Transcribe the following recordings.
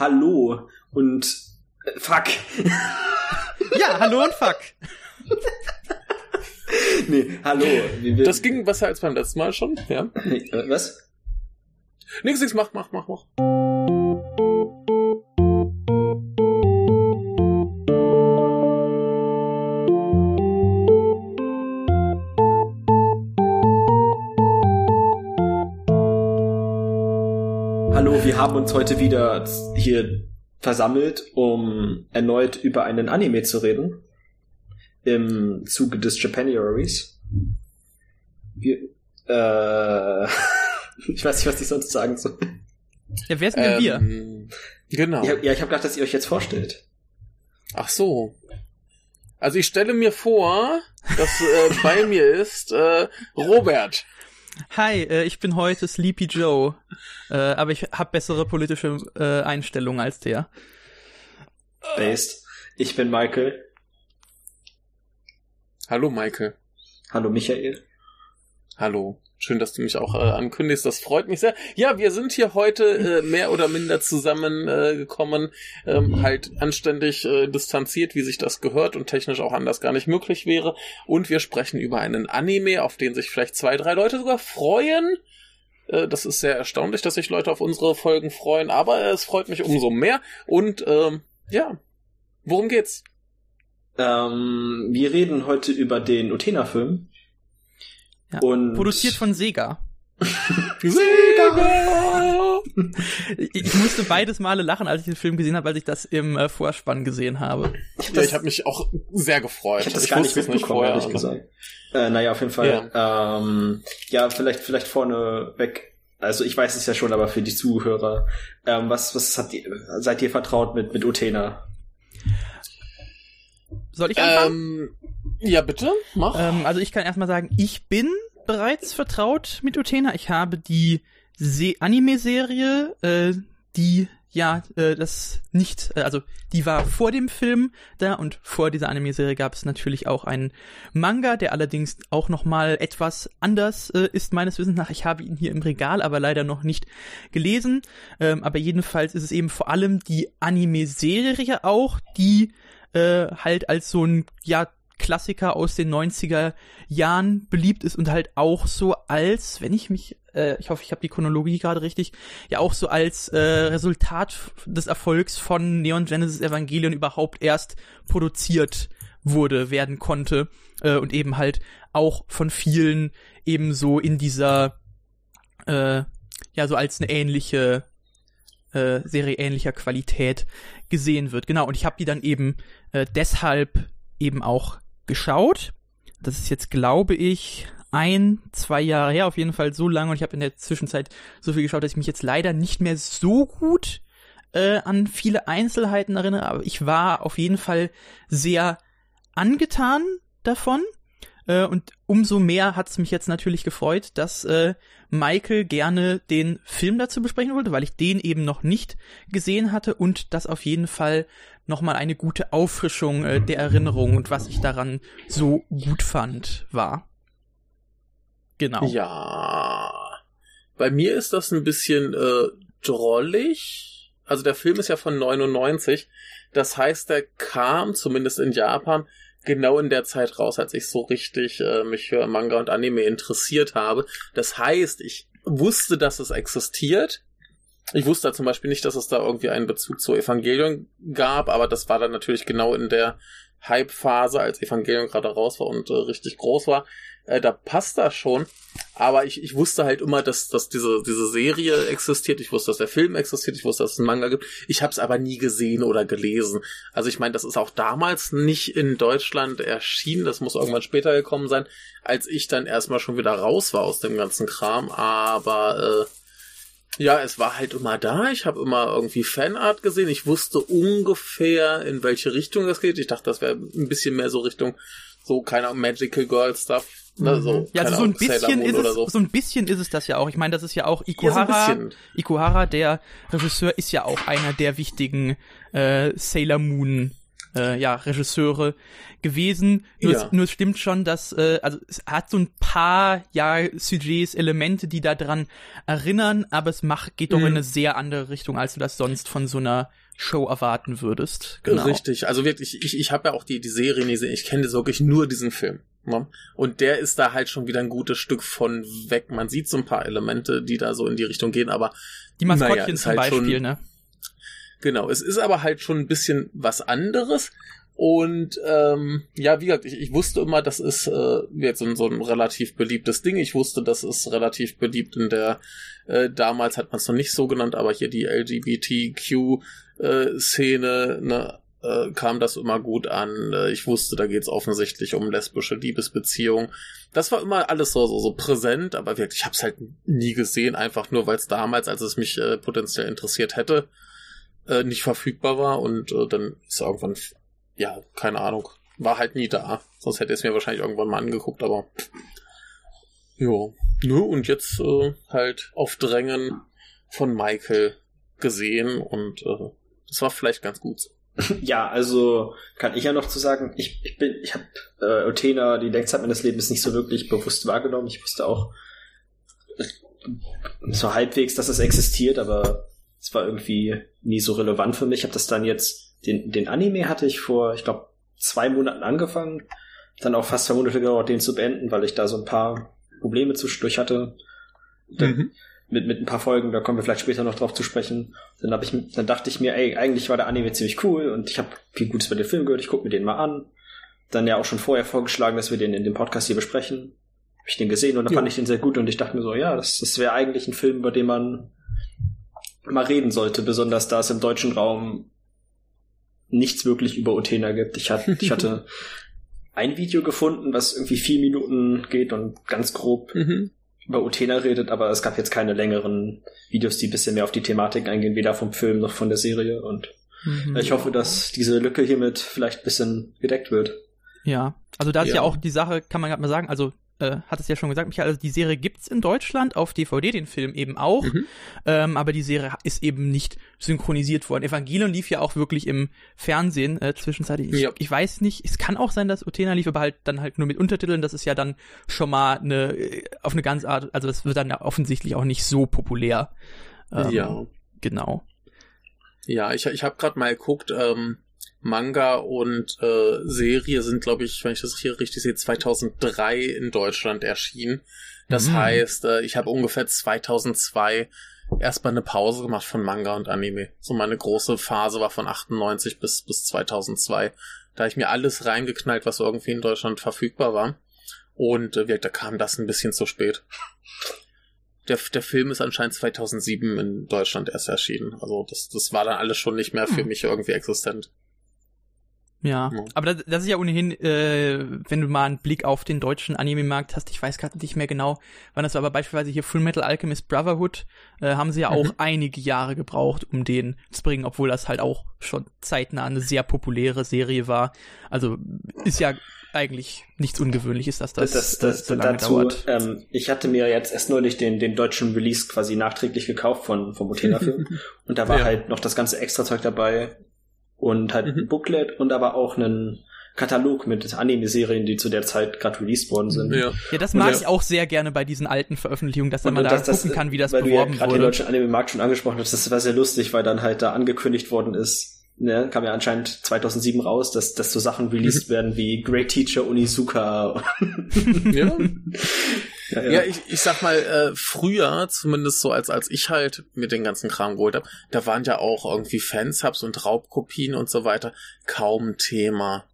Hallo und äh, Fuck. Ja, hallo und Fuck. nee, hallo. Das ging besser als beim letzten Mal schon, ja. nee, äh, was? Nix, nix, mach, mach, mach, mach. Haben uns heute wieder hier versammelt, um erneut über einen Anime zu reden. Im Zuge des Japanuaries. Wir, äh, ich weiß nicht, was ich sonst sagen soll. Ja, wer sind denn wir? Ähm, Genau. Ja, ja ich habe gedacht, dass ihr euch jetzt vorstellt. Ach so. Also ich stelle mir vor, dass äh, bei mir ist äh, Robert. Hi, äh, ich bin heute Sleepy Joe, äh, aber ich habe bessere politische äh, Einstellungen als der. Based. Ich bin Michael. Hallo Michael. Hallo Michael. Hallo. Schön, dass du mich auch äh, ankündigst. Das freut mich sehr. Ja, wir sind hier heute äh, mehr oder minder zusammengekommen, äh, ähm, halt anständig äh, distanziert, wie sich das gehört und technisch auch anders gar nicht möglich wäre. Und wir sprechen über einen Anime, auf den sich vielleicht zwei, drei Leute sogar freuen. Äh, das ist sehr erstaunlich, dass sich Leute auf unsere Folgen freuen, aber es freut mich umso mehr. Und ähm, ja, worum geht's? Ähm, wir reden heute über den Utena-Film. Ja. Und Produziert von Sega. Sega! Ich, ich musste beides Male lachen, als ich den Film gesehen habe, als ich das im äh, Vorspann gesehen habe. Ja, ich habe mich auch sehr gefreut. Ich hab das gar nicht mitbekommen, vorher, ehrlich gesagt. Äh, naja, auf jeden Fall. Ja, ähm, ja vielleicht, vielleicht vorne weg. Also ich weiß es ja schon, aber für die Zuhörer, ähm, was, was habt ihr, seid ihr vertraut mit, mit Utena? Soll ich anfangen? Ähm, ja, bitte, mach. Ähm, also ich kann erstmal sagen, ich bin bereits vertraut mit Utena. Ich habe die Se Anime-Serie, äh, die ja äh, das nicht, äh, also die war vor dem Film da und vor dieser Anime-Serie gab es natürlich auch einen Manga, der allerdings auch noch mal etwas anders äh, ist meines Wissens nach. Ich habe ihn hier im Regal, aber leider noch nicht gelesen. Ähm, aber jedenfalls ist es eben vor allem die Anime-Serie auch, die äh, halt als so ein ja Klassiker aus den 90er Jahren beliebt ist und halt auch so als, wenn ich mich, äh, ich hoffe, ich habe die Chronologie gerade richtig, ja auch so als äh, Resultat des Erfolgs von Neon Genesis Evangelion überhaupt erst produziert wurde, werden konnte äh, und eben halt auch von vielen eben so in dieser, äh, ja so als eine ähnliche äh, Serie ähnlicher Qualität gesehen wird. Genau, und ich habe die dann eben äh, deshalb eben auch geschaut. Das ist jetzt, glaube ich, ein, zwei Jahre her, auf jeden Fall so lange. Und ich habe in der Zwischenzeit so viel geschaut, dass ich mich jetzt leider nicht mehr so gut äh, an viele Einzelheiten erinnere. Aber ich war auf jeden Fall sehr angetan davon. Äh, und umso mehr hat es mich jetzt natürlich gefreut, dass äh, Michael gerne den Film dazu besprechen wollte, weil ich den eben noch nicht gesehen hatte und das auf jeden Fall nochmal eine gute Auffrischung äh, der Erinnerung und was ich daran so gut fand, war. Genau. Ja. Bei mir ist das ein bisschen äh, drollig. Also der Film ist ja von 99. Das heißt, der kam zumindest in Japan genau in der Zeit raus, als ich so richtig äh, mich für Manga und Anime interessiert habe. Das heißt, ich wusste, dass es existiert. Ich wusste zum Beispiel nicht, dass es da irgendwie einen Bezug zu Evangelion gab, aber das war dann natürlich genau in der Hype-Phase, als Evangelion gerade raus war und äh, richtig groß war. Äh, da passt das schon. Aber ich, ich wusste halt immer, dass, dass diese, diese Serie existiert. Ich wusste, dass der Film existiert. Ich wusste, dass es einen Manga gibt. Ich habe es aber nie gesehen oder gelesen. Also ich meine, das ist auch damals nicht in Deutschland erschienen. Das muss irgendwann später gekommen sein, als ich dann erstmal schon wieder raus war aus dem ganzen Kram. Aber äh, ja, es war halt immer da. Ich habe immer irgendwie Fanart gesehen. Ich wusste ungefähr, in welche Richtung das geht. Ich dachte, das wäre ein bisschen mehr so Richtung so, keine Magical Girl Stuff. Ne, so, Ja, also so ein bisschen ist es, so. so. ein bisschen ist es das ja auch. Ich meine, das ist ja auch Ja, so Ikuhara. Ikuhara, der Regisseur, ist ja auch einer der wichtigen äh, Sailor Moon äh, ja, Regisseure gewesen. Nur, Ja. es, nur es stimmt schon, dass, äh, also es hat so ein paar, ja, Sujets, Elemente, die daran erinnern, aber es macht, geht doch Mhm. in eine sehr andere Richtung, als du das sonst von so einer Show erwarten würdest. Genau. Richtig, also wirklich, ich, ich habe ja auch die, die Serie nie gesehen, ich kenne wirklich nur diesen Film. Ne? Und der ist da halt schon wieder ein gutes Stück von weg. Man sieht so ein paar Elemente, die da so in die Richtung gehen, aber Die Maskottchen Naja, zum halt Beispiel, ne? Genau, es ist aber halt schon ein bisschen was anderes. Und ähm, ja, wie gesagt, ich, ich wusste immer, das ist äh, jetzt so, ein- so ein relativ beliebtes Ding. Ich wusste, das ist relativ beliebt in der, äh, damals hat man es noch nicht so genannt, aber hier die LGBTQ-Szene, ne, äh, kam das immer gut an. Äh, ich wusste, da geht es offensichtlich um lesbische Liebesbeziehungen. Das war immer alles so, so, so präsent, aber wirklich, ich habe es halt nie gesehen, einfach nur, weil es damals, als es mich äh, potenziell interessiert hätte, äh, nicht verfügbar war und äh, dann ist irgendwann, ja, keine Ahnung, war halt nie da. Sonst hätte ich es mir wahrscheinlich irgendwann mal angeguckt, aber jo. Nö, und jetzt äh, halt auf Drängen von Michael gesehen und äh, das war vielleicht ganz gut so. Ja, also kann ich ja noch zu sagen, ich, ich bin, ich habe äh, Utena die längste Zeit meines Lebens nicht so wirklich bewusst wahrgenommen. Ich wusste auch äh, so halbwegs, dass es existiert, aber es war irgendwie nie so relevant für mich. Ich habe das dann jetzt, den, den Anime hatte ich vor, ich glaube, zwei Monaten angefangen. Dann auch fast zwei Monate gedauert, den zu beenden, weil ich da so ein paar Probleme zwischendurch hatte. Dann, mit, mit ein paar Folgen, da kommen wir vielleicht später noch drauf zu sprechen. Dann hab ich, dann dachte ich mir, ey, eigentlich war der Anime ziemlich cool und ich habe viel Gutes über den Film gehört, ich gucke mir den mal an. Dann ja auch schon vorher vorgeschlagen, dass wir den in dem Podcast hier besprechen. Hab ich den gesehen und dann Ja. fand ich den sehr gut und ich dachte mir so, ja, das, das wäre eigentlich ein Film, über den man mal reden sollte, besonders da es im deutschen Raum nichts wirklich über Utena gibt. Ich hatte, ich hatte ein Video gefunden, was irgendwie vier Minuten geht und ganz grob Mhm. über Utena redet, aber es gab jetzt keine längeren Videos, die ein bisschen mehr auf die Thematik eingehen, weder vom Film noch von der Serie. Und Mhm. ich hoffe, dass diese Lücke hiermit vielleicht ein bisschen gedeckt wird. Ja, also da ist ja. Ja. auch die Sache, kann man gerade mal sagen, also äh, hat es ja schon gesagt, Michael, also die Serie gibt's in Deutschland auf DVD, den Film eben auch, Mhm. ähm, aber die Serie ist eben nicht synchronisiert worden. Evangelion lief ja auch wirklich im Fernsehen äh, zwischenzeitlich. Ich, Ja. ich weiß nicht, es kann auch sein, dass Utena lief, aber halt dann halt nur mit Untertiteln. Das ist ja dann schon mal eine äh, auf eine ganz Art, also das wird dann ja offensichtlich auch nicht so populär. Ähm, ja. Genau. Ja, ich, ich habe gerade mal geguckt, ähm, Manga und äh, Serie sind, glaube ich, wenn ich das hier richtig sehe, 2003 in Deutschland erschienen. Das Mhm. heißt, äh, ich habe ungefähr 2002 erstmal eine Pause gemacht von Manga und Anime. So meine große Phase war von 98 bis, bis 2002. Da hab ich mir alles reingeknallt, was irgendwie in Deutschland verfügbar war. Und äh, da kam das ein bisschen zu spät. Der, der Film ist anscheinend 2007 in Deutschland erst erschienen. Also das, das war dann alles schon nicht mehr für Hm. mich irgendwie existent. Ja, Ja. aber das, das ist ja ohnehin, äh, wenn du mal einen Blick auf den deutschen Anime-Markt hast, ich weiß gerade nicht mehr genau, wann das war, aber beispielsweise hier Full Metal Alchemist Brotherhood, äh, haben sie ja auch Mhm. einige Jahre gebraucht, um den zu bringen, obwohl das halt auch schon zeitnah eine sehr populäre Serie war. Also ist ja eigentlich nichts Ungewöhnliches, dass das, Das, das, äh, so lange dazu, dauert. ähm, ich hatte mir jetzt erst neulich den, den deutschen Release quasi nachträglich gekauft von, vom Utena-Film. und da war Ja. halt noch das ganze Extrazeug dabei und halt ein Mhm. Booklet und aber auch einen Katalog mit Anime-Serien, die zu der Zeit gerade released worden sind. Ja. Ja, das mag das- ich auch sehr gerne bei diesen alten Veröffentlichungen, dass Und man da das- das- gucken kann, wie das weil beworben du ja gerade den wurde. deutschen Anime-Markt schon angesprochen hast, das war sehr lustig, weil dann halt da angekündigt worden ist, ne, kam ja anscheinend 2007 raus, dass, dass so Sachen released Mhm. werden wie Great Teacher Onizuka. Ja. ja, Ja, ich, ich sag mal, äh, früher, zumindest so als, als ich halt mir den ganzen Kram geholt habe, da waren ja auch irgendwie Fansubs und Raubkopien und so weiter kaum Thema.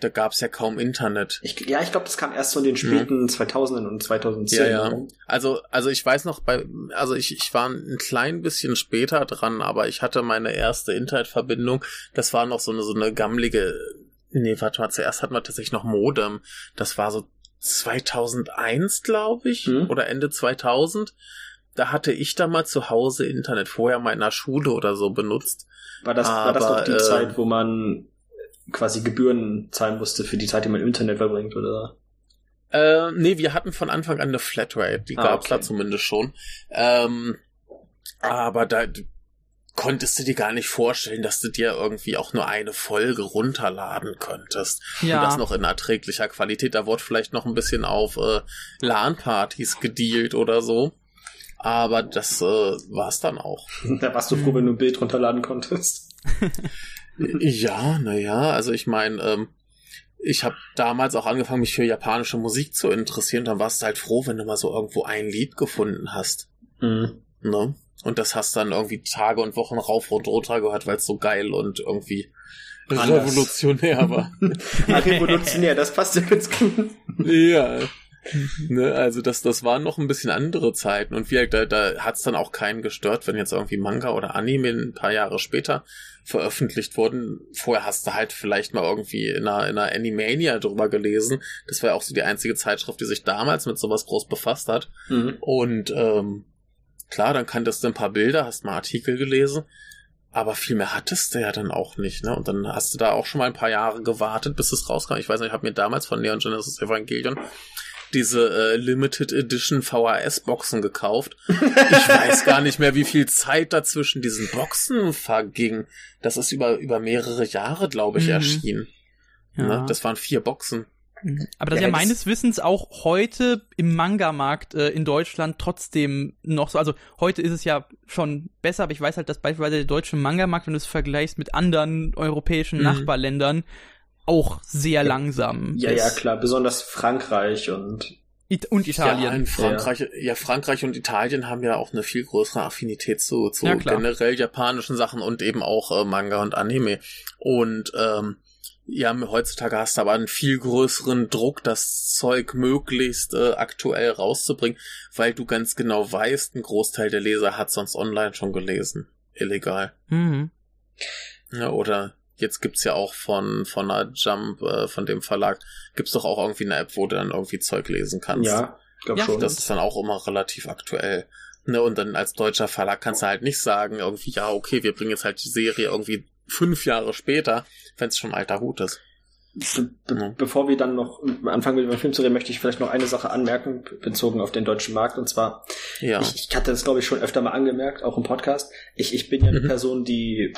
Da gab's ja kaum Internet. Ich, ja, ich glaube, das kam erst so in den späten 2000ern und 2010. Ja, ja. Also, also ich weiß noch, bei, also ich, ich war ein klein bisschen später dran, aber ich hatte meine erste Internetverbindung. Das war noch so eine, so eine gammelige, nee, warte mal, zuerst hatten wir tatsächlich noch Modem. Das war so 2001, glaube ich, Mhm. oder Ende 2000. Da hatte ich da mal zu Hause Internet, vorher mal in der Schule oder so benutzt. War das, war das Aber, noch die äh, Zeit, wo man quasi Gebühren zahlen musste für die Zeit, die man im Internet verbringt, oder? Äh, nee, wir hatten von Anfang an eine Flatrate, die Ah, gab's okay. da zumindest schon. Ähm, aber da konntest du dir gar nicht vorstellen, dass du dir irgendwie auch nur eine Folge runterladen könntest. Ja. Und das noch in erträglicher Qualität. Da wurde vielleicht noch ein bisschen auf äh, LAN-Partys gedealt oder so. Aber das äh, war's dann auch. Da warst du froh, wenn du ein Bild runterladen konntest. Ja, naja, also ich meine, ähm, ich habe damals auch angefangen, mich für japanische Musik zu interessieren. Dann warst du halt froh, wenn du mal so irgendwo ein Lied gefunden hast. Mhm. Ne? Und das hast dann irgendwie Tage und Wochen rauf und runter gehört, weil es so geil und irgendwie Anders. revolutionär war. Revolutionär, das passt ja ganz gut. ja. Ne, also das, das waren noch ein bisschen andere Zeiten und wie, da, da hat's dann auch keinen gestört, wenn jetzt irgendwie Manga oder Anime ein paar Jahre später veröffentlicht wurden. Vorher hast du halt vielleicht mal irgendwie in einer, in einer Animania drüber gelesen. Das war ja auch so die einzige Zeitschrift, die sich damals mit sowas groß befasst hat. Mhm. Und ähm, klar, dann kanntest du ein paar Bilder, hast mal Artikel gelesen, aber viel mehr hattest du ja dann auch nicht, ne? Und dann hast du da auch schon mal ein paar Jahre gewartet, bis es rauskam. Ich weiß nicht, ich habe mir damals von Neon Genesis Evangelion diese äh, Limited Edition VHS-Boxen gekauft. Ich weiß gar nicht mehr, wie viel Zeit dazwischen diesen Boxen verging. Das ist über, über mehrere Jahre, glaube ich, Mhm. erschienen. Ja. Ne? Das waren vier Boxen. Mhm. Aber das ist Ja, ja das- meines Wissens auch heute im Manga-Markt äh, in Deutschland trotzdem noch so. Also heute ist es ja schon besser, aber ich weiß halt, dass beispielsweise der deutsche Manga-Markt, wenn du es vergleichst mit anderen europäischen Mhm. Nachbarländern, auch sehr langsam Ja, ja, ist. klar, besonders Frankreich und It und Ja, Italien. in Frankreich, ja. Frankreich und Italien haben ja auch eine viel größere Affinität zu, zu Ja, generell japanischen Sachen und eben auch äh, Manga und Anime. Und ähm, ja, heutzutage hast du aber einen viel größeren Druck, das Zeug möglichst äh, aktuell rauszubringen, weil du ganz genau weißt, ein Großteil der Leser hat sonst online schon gelesen. Illegal. Mhm. Ja, oder jetzt gibt's ja auch von, von einer Jump, äh, von dem Verlag, gibt's doch auch irgendwie eine App, wo du dann irgendwie Zeug lesen kannst. ja, ich glaube Ja, schon. Das ist dann auch immer relativ aktuell. Ne, und dann als deutscher Verlag kannst du halt nicht sagen, irgendwie, ja, okay, wir bringen jetzt halt die Serie irgendwie fünf Jahre später, wenn es schon alter Hut ist. Be be. Bevor wir dann noch anfangen mit dem Film zu reden, möchte ich vielleicht noch eine Sache anmerken, bezogen auf den deutschen Markt. Und zwar, Ja. ich, ich hatte das, glaube ich, schon öfter mal angemerkt, auch im Podcast. Ich, ich bin ja eine Mhm. Person, die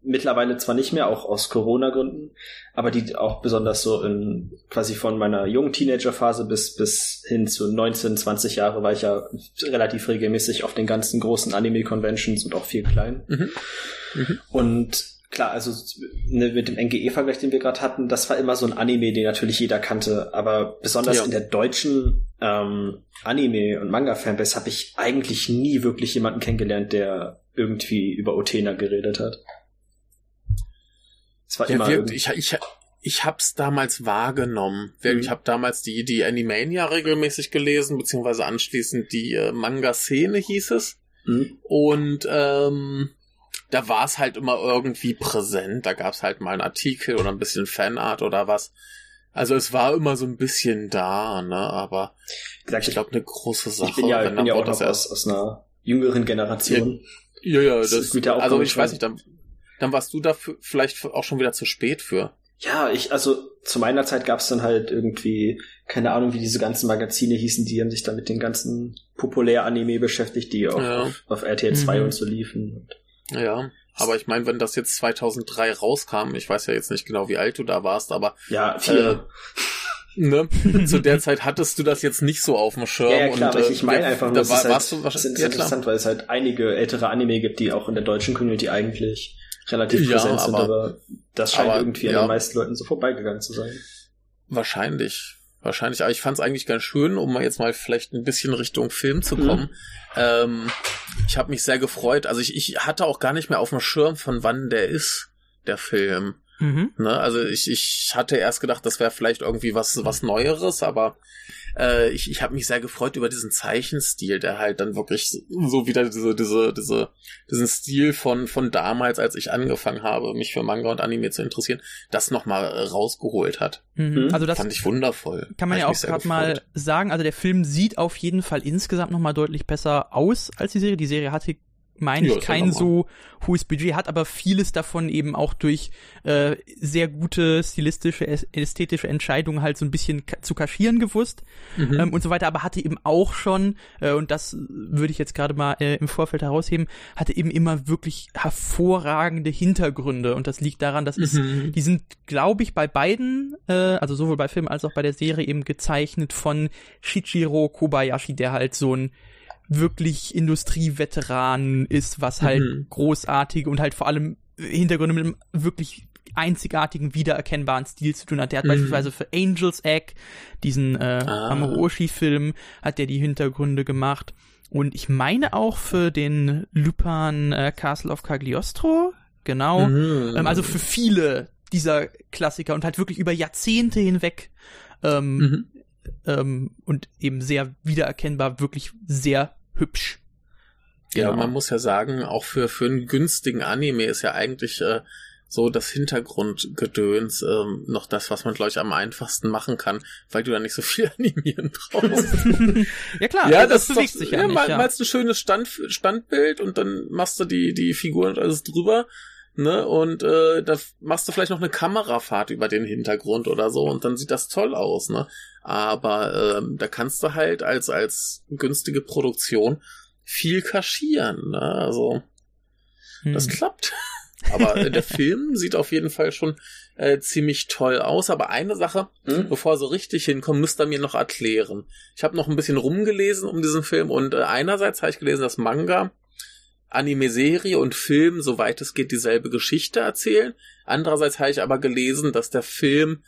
mittlerweile zwar nicht mehr, auch aus Corona-Gründen, aber die auch besonders so in quasi von meiner jungen Teenagerphase bis, bis hin zu 19, 20 Jahre war ich ja relativ regelmäßig auf den ganzen großen Anime-Conventions und auch viel klein. Mhm. Mhm. Und klar, also ne, mit dem NGE-Vergleich, den wir gerade hatten, das war immer so ein Anime, den natürlich jeder kannte. Aber besonders Ja. in der deutschen ähm, Anime- und Manga-Fanbase habe ich eigentlich nie wirklich jemanden kennengelernt, der irgendwie über Otena geredet hat. Es war Ja, immer wirkt, ich, ich, ich hab's damals wahrgenommen. Mhm. Ich habe damals die, die Animania regelmäßig gelesen, beziehungsweise anschließend die äh, Manga-Szene hieß es. Hm? Und ähm, da war es halt immer irgendwie präsent. Da gab's halt mal einen Artikel oder ein bisschen Fanart oder was. Also es war immer so ein bisschen da, ne? Aber ich glaube, eine große Sache. ich bin ja, ich bin dann ja auch noch aus, aus einer jüngeren Generation. Ja, ja, Das das, ist also ich weiß nicht, dann, dann warst du dafür vielleicht auch schon wieder zu spät für. Ja, ich, also zu meiner Zeit gab's dann halt irgendwie, keine Ahnung, wie diese ganzen Magazine hießen, die haben sich dann mit den ganzen Populär-Anime beschäftigt, die auch Ja. auf, auf RTL 2 Mhm. und so liefen. Und Ja, aber ich meine, wenn das jetzt 2003 rauskam, ich weiß ja jetzt nicht genau, wie alt du da warst, aber Ja, vier. ne, zu der Zeit hattest du das jetzt nicht so auf dem Schirm. ja, ja, klar, und, aber äh, ich, ich meine ja, einfach nur, da es war, ist, halt, warst du wahrscheinlich, ja, interessant, weil es halt einige ältere Anime gibt, die auch in der deutschen Community eigentlich relativ Ja, präsent sind, aber- aber das scheint aber, irgendwie an den meisten Leuten so vorbeigegangen zu sein. Wahrscheinlich. Wahrscheinlich, aber ich fand es eigentlich ganz schön, um mal jetzt mal vielleicht ein bisschen Richtung Film zu Mhm. kommen. Ähm, ich habe mich sehr gefreut. Also ich, ich hatte auch gar nicht mehr auf dem Schirm, von wann der ist, der Film. Mhm. Ne? Also ich, ich hatte erst gedacht, das wäre vielleicht irgendwie was, was Neueres, aber äh, ich, ich habe mich sehr gefreut über diesen Zeichenstil, der halt dann wirklich so wieder diese, diese, diese, diesen Stil von, von damals, als ich angefangen habe, mich für Manga und Anime zu interessieren, das nochmal äh, rausgeholt hat. Mhm. Mhm. Also das Fand ich wundervoll. kann man ja auch gerade mal sagen. Also der Film sieht auf jeden Fall insgesamt noch mal deutlich besser aus als die Serie. Die Serie hatte meine Ja, ich, kein so hohes Budget hat, aber vieles davon eben auch durch äh, sehr gute stilistische, äs- ästhetische Entscheidungen halt so ein bisschen zu kaschieren gewusst Mhm. ähm, und so weiter, aber hatte eben auch schon, äh, und das würde ich jetzt gerade mal äh, im Vorfeld herausheben, hatte eben immer wirklich hervorragende Hintergründe und das liegt daran, dass es, Mhm. die sind, glaube ich, bei beiden, äh, also sowohl bei Film als auch bei der Serie eben gezeichnet von Shichiro Kobayashi, der halt so ein wirklich Industrieveteran ist, was halt Mhm. großartige und halt vor allem Hintergründe mit einem wirklich einzigartigen, wiedererkennbaren Stil zu tun hat. Der hat Mhm. beispielsweise für Angel's Egg, diesen äh, Ah. Amuro Oshii-Film, hat der die Hintergründe gemacht. Und ich meine auch für den Lupin äh, Castle of Cagliostro, genau. Mhm. Ähm, also für viele dieser Klassiker und halt wirklich über Jahrzehnte hinweg ähm, Mhm. Ähm, und eben sehr wiedererkennbar, wirklich sehr hübsch. Ja, Genau. man muss ja sagen, auch für, für einen günstigen Anime ist ja eigentlich äh, so das Hintergrundgedöns ähm, noch das, was man, glaube ich, am einfachsten machen kann, weil du da nicht so viel animieren brauchst. ja klar, ja, also das, bewegt ist doch, sich ja, ja, nicht. mal, ja. malst ein schönes Stand, Standbild und dann machst du die, die Figuren und alles drüber. Ne, und äh, da machst du vielleicht noch eine Kamerafahrt über den Hintergrund oder so und dann sieht das toll aus, ne? Aber ähm, da kannst du halt als als günstige Produktion viel kaschieren, ne? Also das Hm. klappt. Aber äh, der Film sieht auf jeden Fall schon äh, ziemlich toll aus. Aber eine Sache, Hm? bevor er so richtig hinkommt, müsst ihr mir noch erklären. Ich habe noch ein bisschen rumgelesen um diesen Film und äh, einerseits habe ich gelesen, dass Manga, Anime-Serie und Film, soweit es geht, dieselbe Geschichte erzählen. Andererseits habe ich aber gelesen, dass der Film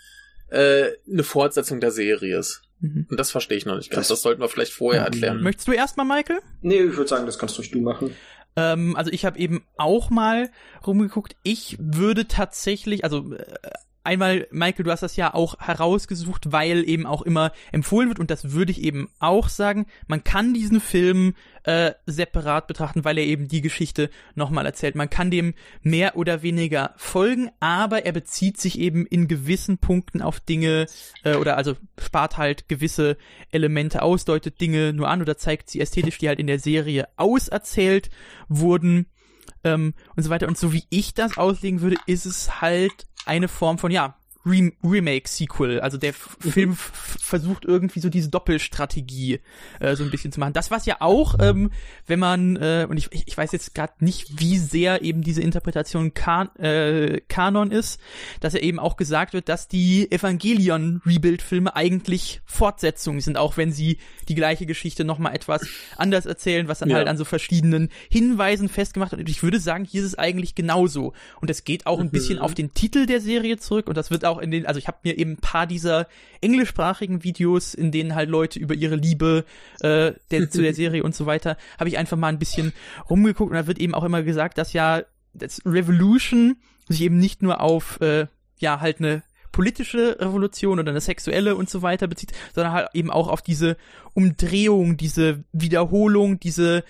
äh, eine Fortsetzung der Serie ist. Mhm. Und das verstehe ich noch nicht ganz. Das- Das, sollten wir vielleicht vorher erklären. Möchtest du erstmal, Michael? Nee, ich würde sagen, das kannst ruhig du machen. Ähm, also ich habe eben auch mal rumgeguckt. Ich würde tatsächlich, also äh, einmal, Michael, du hast das ja auch herausgesucht, weil eben auch immer empfohlen wird und das würde ich eben auch sagen. Man kann diesen Film äh, separat betrachten, weil er eben die Geschichte nochmal erzählt. Man kann dem mehr oder weniger folgen, aber er bezieht sich eben in gewissen Punkten auf Dinge äh, oder also spart halt gewisse Elemente aus, deutet Dinge nur an oder zeigt sie ästhetisch, die halt in der Serie auserzählt wurden ähm, und so weiter. Und so wie ich das auslegen würde, ist es halt eine Form von, ja, Rem Remake-Sequel. Also der F Film versucht irgendwie so diese Doppelstrategie äh, so ein bisschen zu machen. Das was ja auch, ähm, wenn man, äh, und ich, ich weiß jetzt gerade nicht, wie sehr eben diese Interpretation kan äh, Kanon ist, dass ja eben auch gesagt wird, dass die Evangelion-Rebuild-Filme eigentlich Fortsetzungen sind, auch wenn sie die gleiche Geschichte nochmal etwas anders erzählen, was dann Ja. halt an so verschiedenen Hinweisen festgemacht wird. Und ich würde sagen, hier ist es eigentlich genauso. Und es geht auch ein Mhm. bisschen auf den Titel der Serie zurück und das wird auch in den, also ich habe mir eben ein paar dieser englischsprachigen Videos, in denen halt Leute über ihre Liebe äh, der, zu der Serie und so weiter, habe ich einfach mal ein bisschen rumgeguckt. Und da wird eben auch immer gesagt, dass ja das Revolution sich eben nicht nur auf äh, ja halt eine politische Revolution oder eine sexuelle und so weiter bezieht, sondern halt eben auch auf diese Umdrehung, diese Wiederholung, diese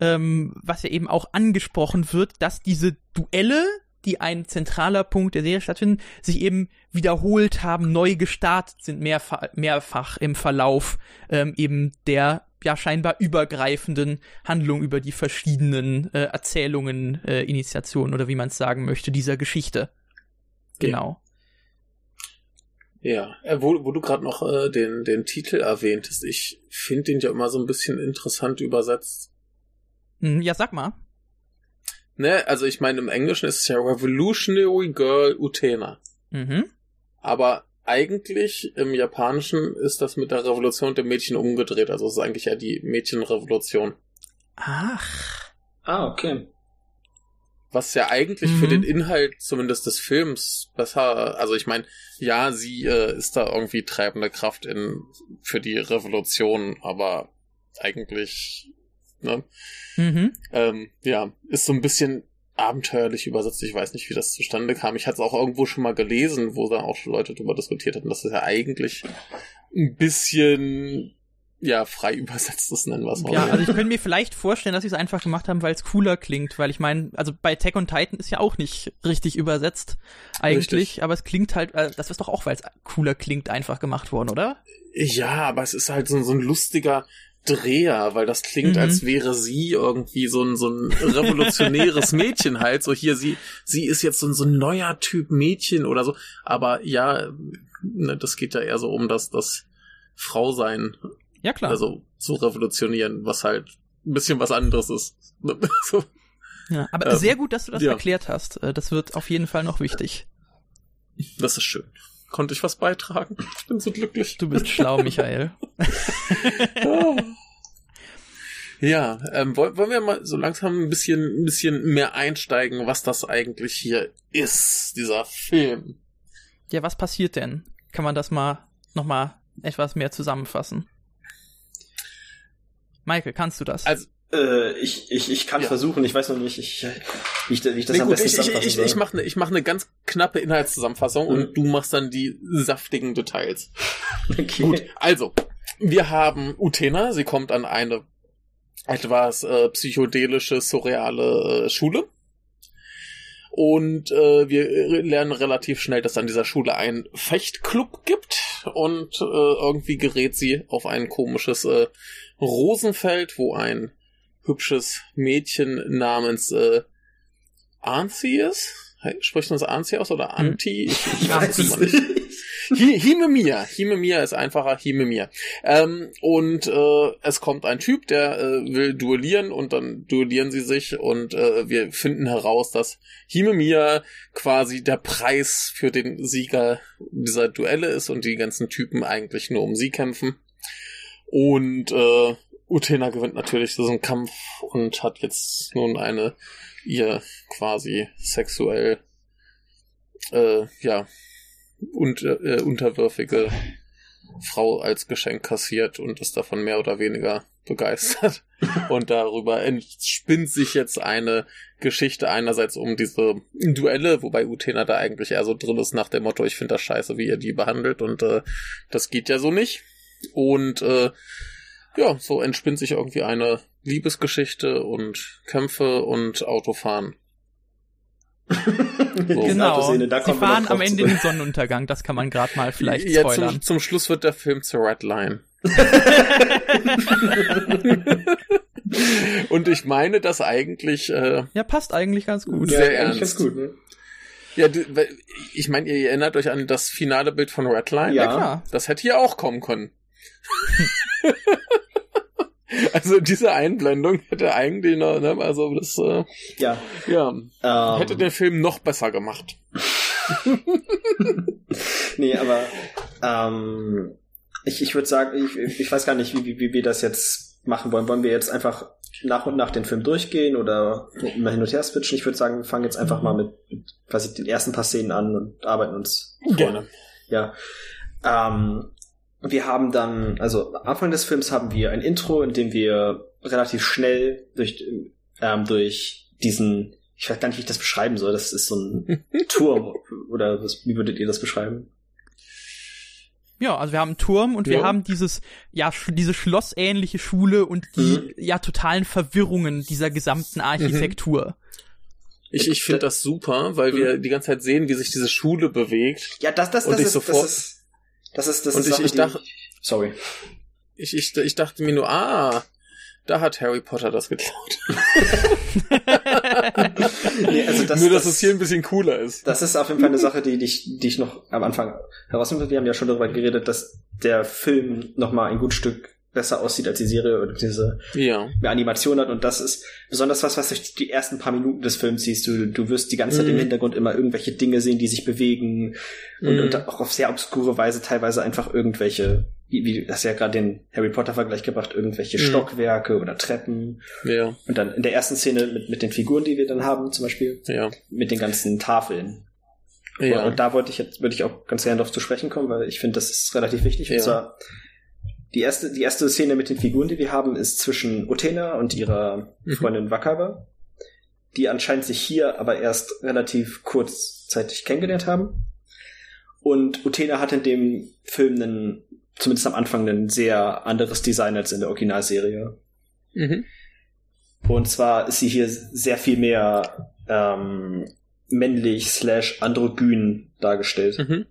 ähm, was ja eben auch angesprochen wird, dass diese Duelle, die ein zentraler Punkt der Serie stattfinden, sich eben wiederholt haben, neu gestartet sind, mehrfach, mehrfach im Verlauf ähm, eben der ja scheinbar übergreifenden Handlung über die verschiedenen äh, Erzählungen, äh, Initiationen oder wie man es sagen möchte, dieser Geschichte. Genau. Ja, äh, wo, wo du gerade noch äh, den, den Titel erwähntest, ich finde den ja immer so ein bisschen interessant übersetzt. Hm, Ja, sag mal. Ne, also ich meine, im Englischen ist es ja Revolutionary Girl Utena. Mhm. Aber eigentlich im Japanischen ist das mit der Revolution der Mädchen umgedreht. Also es ist eigentlich ja die Mädchenrevolution. Ach. Ah, okay. Was ja eigentlich Mhm. für den Inhalt zumindest des Films besser, also ich meine, ja, sie äh, ist da irgendwie treibende Kraft in für die Revolution, aber eigentlich, ne, Mhm. ähm, ja, ist so ein bisschen abenteuerlich übersetzt. Ich weiß nicht, wie das zustande kam. Ich hatte es auch irgendwo schon mal gelesen, wo da auch schon Leute drüber diskutiert hatten, dass es ja eigentlich ein bisschen ja frei übersetzt ist, nennen wir es mal. Ja, so. also ich könnte mir vielleicht vorstellen, dass sie es einfach gemacht haben, weil es cooler klingt, weil ich meine, also bei Attack on Titan ist ja auch nicht richtig übersetzt eigentlich, Richtig. aber es klingt halt, äh, das ist doch auch, weil es cooler klingt, einfach gemacht worden, oder? Ja, aber es ist halt so, so ein lustiger Dreher, weil das klingt, Mhm. als wäre sie irgendwie so ein, so ein revolutionäres Mädchen halt. So hier, sie, sie ist jetzt so ein, so ein neuer Typ Mädchen oder so. Aber ja, ne, das geht ja eher so um das, das Frausein, Ja, klar. also zu revolutionieren, was halt ein bisschen was anderes ist. so, ja, aber ähm, sehr gut, dass du das ja. erklärt hast. Äh, Das wird auf jeden Fall noch wichtig. das ist schön. Konnte ich was beitragen? Ich bin so glücklich. Du bist schlau, Michael. Ja, ähm, wollen, wir mal so langsam ein bisschen, ein bisschen mehr einsteigen, was das eigentlich hier ist, dieser Film. Ja, was passiert denn? Kann man das mal noch mal etwas mehr zusammenfassen? Michael, kannst du das? Also, Äh, ich, ich, ich kann Ja. versuchen, ich weiß noch nicht, ich, wie ich, wie ich das nee, am gut, besten ich, ich, zusammenfassen ich, ich mache eine ich mach ne ganz knappe Inhaltszusammenfassung Mhm. und du machst dann die saftigen Details. okay. Gut, also, wir haben Utena, sie kommt an eine etwas äh, psychedelische, surreale äh, Schule. Und äh, wir lernen relativ schnell, dass es an dieser Schule einen Fechtclub gibt. Und äh, irgendwie gerät sie auf ein komisches äh, Rosenfeld, wo ein hübsches Mädchen namens äh, ist. Spricht man das Anzi aus oder Anti? Ich, ich weiß es nicht. Hi- Himemia. Himemia ist einfacher Himemia. Ähm, und äh, es kommt ein Typ, der äh, will duellieren und dann duellieren sie sich und äh, wir finden heraus, dass Himemia quasi der Preis für den Sieger dieser Duelle ist und die ganzen Typen eigentlich nur um sie kämpfen. Und äh, Utena gewinnt natürlich diesen Kampf und hat jetzt nun eine ihr quasi sexuell äh, ja und, äh, unterwürfige Frau als Geschenk kassiert und ist davon mehr oder weniger begeistert. Und darüber entspinnt sich jetzt eine Geschichte einerseits um diese Duelle, wobei Utena da eigentlich eher so drin ist nach dem Motto, ich finde das scheiße, wie ihr die behandelt und äh, das geht ja so nicht. Und äh, ja, so entspinnt sich irgendwie eine Liebesgeschichte und Kämpfe und Autofahren. So. genau. Autoszene, da Sie fahren am Ende zurück. den Sonnenuntergang. Das kann man gerade mal vielleicht ja, spoilern. zum, zum Schluss wird der Film zur Red Line. Und ich meine das eigentlich, äh, Ja, passt eigentlich ganz gut. Ja. ja, sehr eigentlich ernst. ganz gut. Ne? ja, ich meine, ihr erinnert euch an das finale Bild von Red Line? Ja. Ja, klar. Das hätte hier auch kommen können. also diese Einblendung hätte eigentlich noch, ne, also das, äh, Ja. ja, Ähm, hätte den Film noch besser gemacht. nee, aber ähm, ich, ich würde sagen, ich, ich weiß gar nicht, wie, wie, wie wir das jetzt machen wollen. Wollen wir jetzt einfach nach und nach den Film durchgehen oder immer hin und her switchen? Ich würde sagen, wir fangen jetzt einfach mal mit, mit quasi den ersten paar Szenen an und arbeiten uns Gerne. Ja. Ähm, wir haben dann, also am Anfang des Films haben wir ein Intro, in dem wir relativ schnell durch, ähm, durch diesen, ich weiß gar nicht, wie ich das beschreiben soll, das ist so ein Turm, oder was, wie würdet ihr das beschreiben? Ja, also wir haben einen Turm und wir Ja. haben dieses, ja, sch diese schlossähnliche Schule und die, Mhm. ja, totalen Verwirrungen dieser gesamten Architektur. Ich, ich finde das super, weil wir die ganze Zeit sehen, wie sich diese Schule bewegt. Ja, das, das, das ich ist, sofort- das ist, das ist, das Und ist ich- Sache, ich dachte- sorry. Ich, ich, ich dachte mir nur, ah, da hat Harry Potter das geklaut. Nee, also das, nur, dass es hier ein bisschen cooler ist. Das ist auf jeden Fall eine Sache, die, die, ich, die ich noch am Anfang herausnehme. Wir haben ja schon darüber geredet, dass der Film noch mal ein gut Stück besser aussieht als die Serie oder diese Ja. mehr Animation hat. Und das ist besonders was, was durch die ersten paar Minuten des Films siehst. Du, du wirst die ganze Zeit Mhm. im Hintergrund immer irgendwelche Dinge sehen, die sich bewegen und, Mhm. und auch auf sehr obskure Weise teilweise einfach irgendwelche, wie, wie du hast ja gerade den Harry Potter Vergleich gebracht, irgendwelche Mhm. Stockwerke oder Treppen. Ja, Und dann in der ersten Szene mit, mit den Figuren, die wir dann haben, zum Beispiel, ja, mit den ganzen Tafeln. ja. Und da wollte ich jetzt, würde ich auch ganz gerne darauf zu sprechen kommen, weil ich finde, das ist relativ wichtig. Ja. Und zwar, die erste, die erste Szene mit den Figuren, die wir haben, ist zwischen Utena und ihrer Mhm. Freundin Wakaba, die anscheinend sich hier aber erst relativ kurzzeitig kennengelernt haben. Und Utena hat in dem Film einen, zumindest am Anfang, ein sehr anderes Design als in der Originalserie. Mhm. Und zwar ist sie hier sehr viel mehr ähm, männlich slash androgyn dargestellt. Mhm.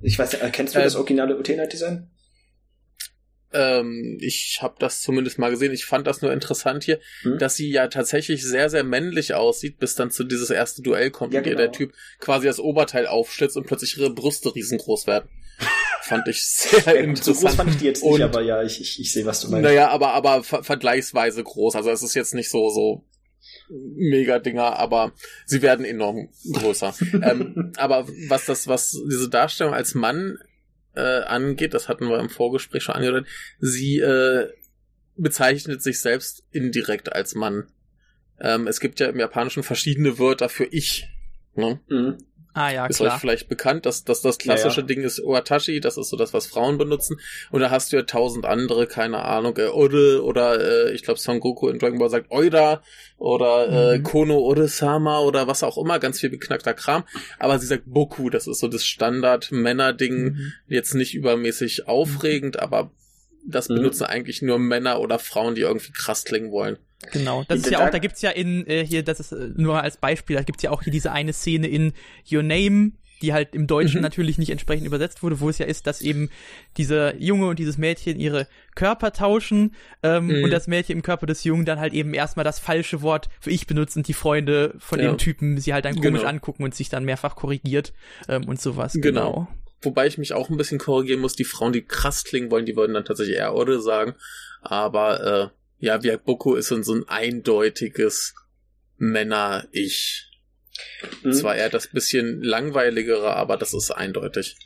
Ich weiß erkennst du Äh, das originale Utena-Design? Ähm, ich habe das zumindest mal gesehen. Ich fand das nur interessant hier, hm? dass sie ja tatsächlich sehr, sehr männlich aussieht, bis dann zu dieses erste Duell kommt, ja, genau. der Typ quasi das Oberteil aufschlitzt und plötzlich ihre Brüste riesengroß werden. fand ich sehr ja, interessant. So groß fand ich die jetzt nicht, und, aber ja, ich, ich, ich sehe, was du meinst. Naja, aber, aber ver vergleichsweise groß. Also es ist jetzt nicht so, so Mega-Dinger, aber sie werden enorm größer. ähm, aber was das, was diese Darstellung als Mann äh, angeht, das hatten wir im Vorgespräch schon angedeutet, sie äh, bezeichnet sich selbst indirekt als Mann. Ähm, es gibt ja im Japanischen verschiedene Wörter für ich. Ne? Mhm. Ah ja, ist klar. euch vielleicht bekannt, dass, dass das klassische ja, ja. Ding ist Watashi, das ist so das, was Frauen benutzen. Und da hast du ja tausend andere, keine Ahnung, äh, Ode oder äh, ich glaube Son Goku in Dragon Ball sagt Oida oder äh, mhm. Kono Ode-sama oder was auch immer, ganz viel beknackter Kram. Aber sie sagt Boku, das ist so das Standard-Männer-Ding, mhm. jetzt nicht übermäßig aufregend, aber das mhm. benutzen eigentlich nur Männer oder Frauen, die irgendwie krass klingen wollen. Genau, das ist ja auch, da gibt's ja in äh, hier, das ist äh, nur als Beispiel, da gibt's ja auch hier diese eine Szene in Your Name, die halt im Deutschen mhm. natürlich nicht entsprechend übersetzt wurde, wo es ja ist, dass eben dieser Junge und dieses Mädchen ihre Körper tauschen ähm, mhm. und das Mädchen im Körper des Jungen dann halt eben erstmal das falsche Wort für ich benutzt und die Freunde von ja. dem Typen sie halt dann komisch genau. angucken und sich dann mehrfach korrigiert ähm, und sowas. Genau. genau. Wobei ich mich auch ein bisschen korrigieren muss, die Frauen, die krass klingen wollen, die würden dann tatsächlich eher Ode sagen, aber äh, ja, Byakubo ist so ein eindeutiges Männer-Ich. Mhm. Zwar eher das bisschen langweiligere, aber das ist eindeutig.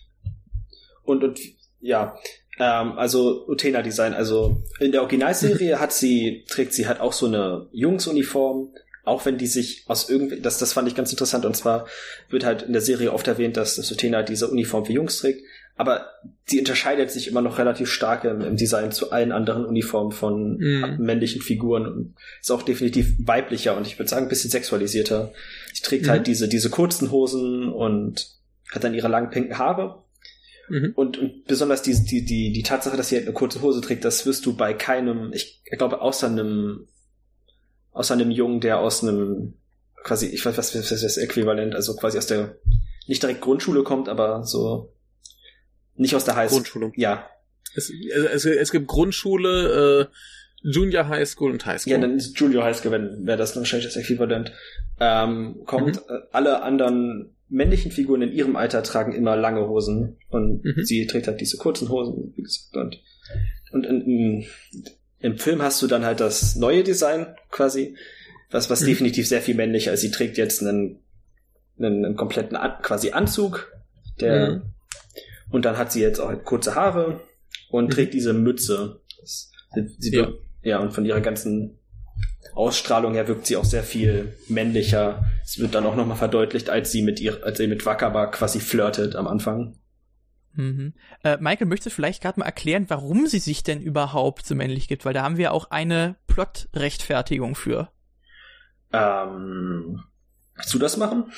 Und, und ja, ähm, also Utena Design, also in der Originalserie hat sie, trägt sie halt auch so eine Jungsuniform, auch wenn die sich aus irgendwie, das, das fand ich ganz interessant, und zwar wird halt in der Serie oft erwähnt, dass, dass Utena diese Uniform für Jungs trägt, aber sie unterscheidet sich immer noch relativ stark im, im Design zu allen anderen Uniformen von mm. männlichen Figuren und ist auch definitiv weiblicher und ich würde sagen ein bisschen sexualisierter. Sie trägt mm. halt diese, diese kurzen Hosen und hat dann ihre langen pinken Haare. Mhm. Und, und besonders die, die, die, die Tatsache, dass sie halt eine kurze Hose trägt, das wirst du bei keinem, ich glaube, außer einem, außer einem Jungen, der aus einem, quasi, ich weiß, was, was ist das Äquivalent, also quasi aus der, nicht direkt Grundschule kommt, aber so nicht aus der Highschool. Grundschule. Ja. Es, es, es gibt Grundschule, äh, Junior High School und High School. Ja, dann ist Junior High School, wenn wäre das wahrscheinlich das Äquivalent. Ähm, kommt, mhm. äh, alle anderen männlichen Figuren in ihrem Alter tragen immer lange Hosen und mhm. sie trägt halt diese kurzen Hosen, wie gesagt, und, und in, in, im Film hast du dann halt das neue Design quasi, was, was mhm. definitiv sehr viel männlicher ist. Sie trägt jetzt einen, einen, einen kompletten An quasi Anzug, der mhm. Und dann hat sie jetzt auch kurze Haare und mhm. trägt diese Mütze. Sie, sie ja. Wirkt, ja, und von ihrer ganzen Ausstrahlung her wirkt sie auch sehr viel männlicher. Es wird dann auch nochmal verdeutlicht, als sie mit ihr, als sie mit Wakaba quasi flirtet am Anfang. Mhm. Äh, Michael, möchtest du vielleicht gerade mal erklären, warum sie sich denn überhaupt so männlich gibt? Weil da haben wir auch eine Plot-Rechtfertigung für. Ähm, willst du das machen?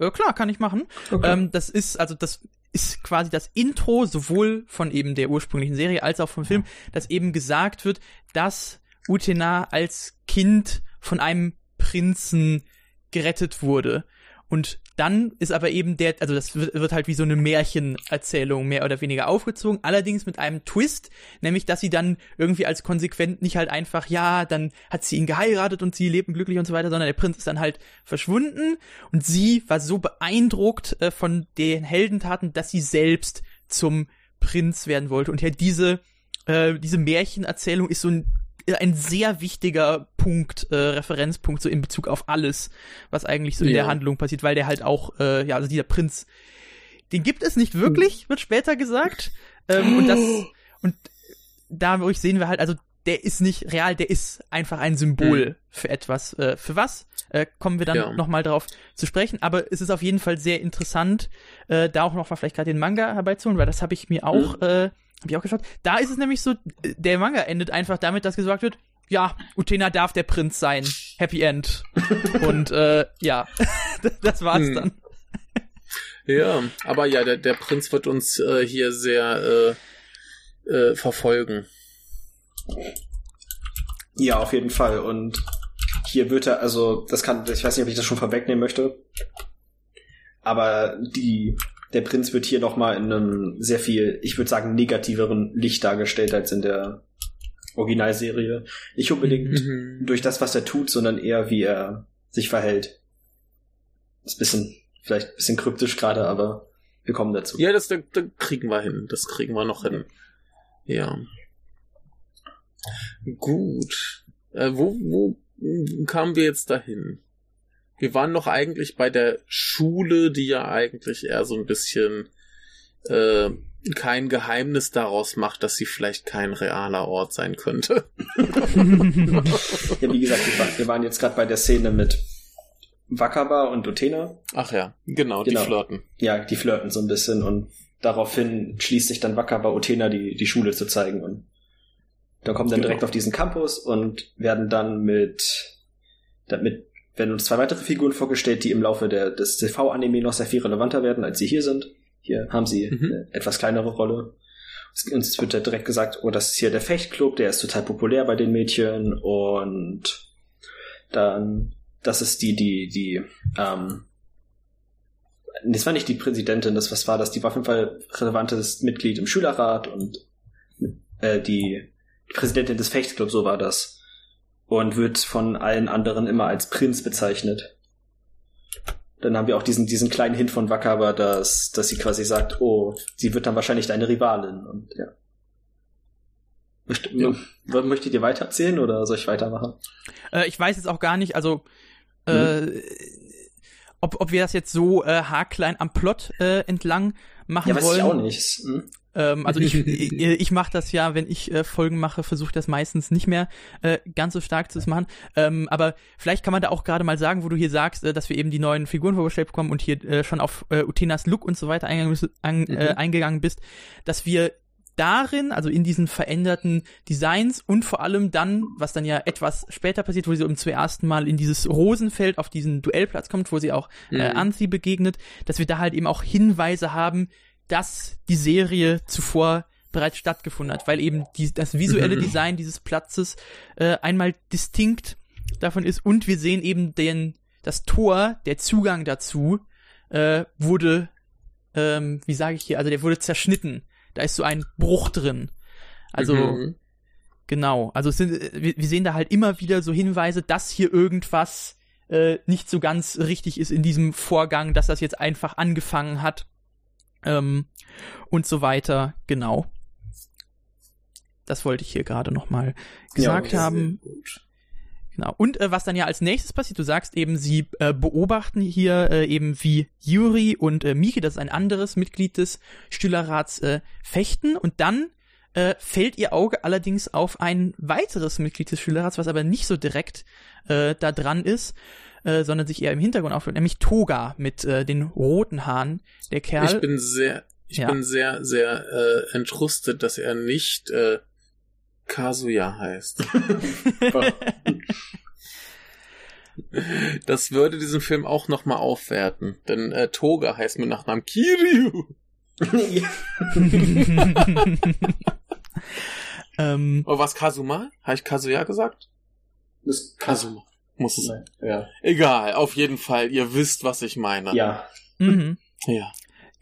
Äh, klar, kann ich machen. Okay. Ähm, das ist, also das ist quasi das Intro sowohl von eben der ursprünglichen Serie als auch vom Film, dass eben gesagt wird, dass Utena als Kind von einem Prinzen gerettet wurde. Und dann ist aber eben der, also das wird, wird, halt wie so eine Märchenerzählung mehr oder weniger aufgezogen, allerdings mit einem Twist, nämlich dass sie dann irgendwie als konsequent nicht halt einfach, ja, dann hat sie ihn geheiratet und sie leben glücklich und so weiter, sondern der Prinz ist dann halt verschwunden und sie war so beeindruckt äh, von den Heldentaten, dass sie selbst zum Prinz werden wollte. Und ja, diese, äh, diese Märchenerzählung ist so ein ein sehr wichtiger Punkt, äh, Referenzpunkt so in Bezug auf alles, was eigentlich so in der Handlung passiert, weil der halt auch, äh, ja, also dieser Prinz, den gibt es nicht wirklich, wird später gesagt. Ähm, und das, und dadurch sehen wir halt, also der ist nicht real, der ist einfach ein Symbol mhm. für etwas. Äh, für was? Äh, kommen wir dann ja. nochmal drauf zu sprechen. Aber es ist auf jeden Fall sehr interessant, äh, da auch noch mal vielleicht gerade den Manga herbeizuholen, weil das habe ich mir auch mhm. äh, hab ich auch geschaut. Da ist es nämlich so, der Manga endet einfach damit, dass gesagt wird, ja, Utena darf der Prinz sein. Happy End. Und äh, ja, das war's hm. dann. Ja, aber ja, der, der Prinz wird uns äh, hier sehr äh, äh, verfolgen. Ja, auf jeden Fall. Und hier wird er, also, das kann, ich weiß nicht, ob ich das schon vorwegnehmen möchte. Aber die der Prinz wird hier nochmal in einem sehr viel, ich würde sagen, negativeren Licht dargestellt als in der Originalserie. Nicht unbedingt Mhm. durch das, was er tut, sondern eher, wie er sich verhält. Ist ein bisschen, vielleicht ein bisschen kryptisch gerade, aber wir kommen dazu. Ja, das da, da kriegen wir hin. Das kriegen wir noch hin. Ja. Gut. Äh, wo, wo kamen wir jetzt dahin? Wir waren noch eigentlich bei der Schule, die ja eigentlich eher so ein bisschen äh, kein Geheimnis daraus macht, dass sie vielleicht kein realer Ort sein könnte. Ja, wie gesagt, wir waren, jetzt gerade bei der Szene mit Wakaba und Utena. Ach ja, genau, Genau. die flirten. Ja, die flirten so ein bisschen und daraufhin schließt sich dann Wakaba Utena die, die Schule zu zeigen und da kommen dann Genau. direkt auf diesen Campus und werden dann mit, damit werden uns zwei weitere Figuren vorgestellt, die im Laufe der, des TV-Anime noch sehr viel relevanter werden, als sie hier sind. Hier haben sie Mhm. eine etwas kleinere Rolle. Uns wird ja direkt gesagt, oh, das ist hier der Fechtclub, der ist total populär bei den Mädchen und dann, das ist die, die, die, ähm, das war nicht die Präsidentin, das was war das? Die war auf jeden Fall relevantes Mitglied im Schülerrat und äh, die, die Präsidentin des Fechtclubs, so war das. Und wird von allen anderen immer als Prinz bezeichnet. Dann haben wir auch diesen, diesen kleinen Hint von Wakaba, dass, dass sie quasi sagt, oh, sie wird dann wahrscheinlich deine Rivalin. Und ja. Möcht, Ja. Möchtet ihr weitererzählen oder soll ich weitermachen? Äh, ich weiß jetzt auch gar nicht, also äh, ob, ob wir das jetzt so äh, haarklein am Plot äh, entlang machen Ja, weiß wollen. ich auch nicht. Hm? Ähm, also ich, ich, ich mache das ja, wenn ich äh, Folgen mache, versuche das meistens nicht mehr äh, ganz so stark zu machen. Ähm, aber vielleicht kann man da auch gerade mal sagen, wo du hier sagst, äh, dass wir eben die neuen Figuren vorgestellt bekommen und hier äh, schon auf äh, Utenas Look und so weiter eingegangen, bist- an, äh, Mhm. eingegangen bist, dass wir darin, also in diesen veränderten Designs und vor allem dann, was dann ja etwas später passiert, wo sie um zum ersten Mal in dieses Rosenfeld auf diesen Duellplatz kommt, wo sie auch äh, Mhm. Anthi begegnet, dass wir da halt eben auch Hinweise haben, dass die Serie zuvor bereits stattgefunden hat, weil eben die, das visuelle Mhm. Design dieses Platzes äh, einmal distinkt davon ist und wir sehen eben den das Tor, der Zugang dazu äh, wurde, ähm, wie sage ich hier, also der wurde zerschnitten. Da ist so ein Bruch drin. Also Mhm. Genau, also sind, äh, wir, wir sehen da halt immer wieder so Hinweise, dass hier irgendwas äh, nicht so ganz richtig ist in diesem Vorgang, dass das jetzt einfach angefangen hat ähm, und so weiter. Genau. Das wollte ich hier gerade noch mal gesagt Ja, haben. Genau. Und äh, was dann ja als nächstes passiert, du sagst eben, sie äh, beobachten hier äh, eben wie Yuri und äh, Miki, das ist ein anderes Mitglied des Stühlerrats, äh, fechten und dann äh, fällt ihr Auge allerdings auf ein weiteres Mitglied des Schülerrats, was aber nicht so direkt äh, da dran ist, äh, sondern sich eher im Hintergrund aufhört, nämlich Toga mit äh, den roten Haaren. Der Kerl. Ich bin sehr, ich Ja. bin sehr, sehr äh, entrüstet, dass er nicht äh, Kazuya heißt. Das würde diesen Film auch nochmal aufwerten, denn äh, Toga heißt mit Nachnamen Kiryu. ähm, Oder was Kazuma? Habe ich Kazuya gesagt? das Kazuma. Muss es. Nein. Ja. Egal, auf jeden Fall, ihr wisst, was ich meine. ja. mhm. Ja.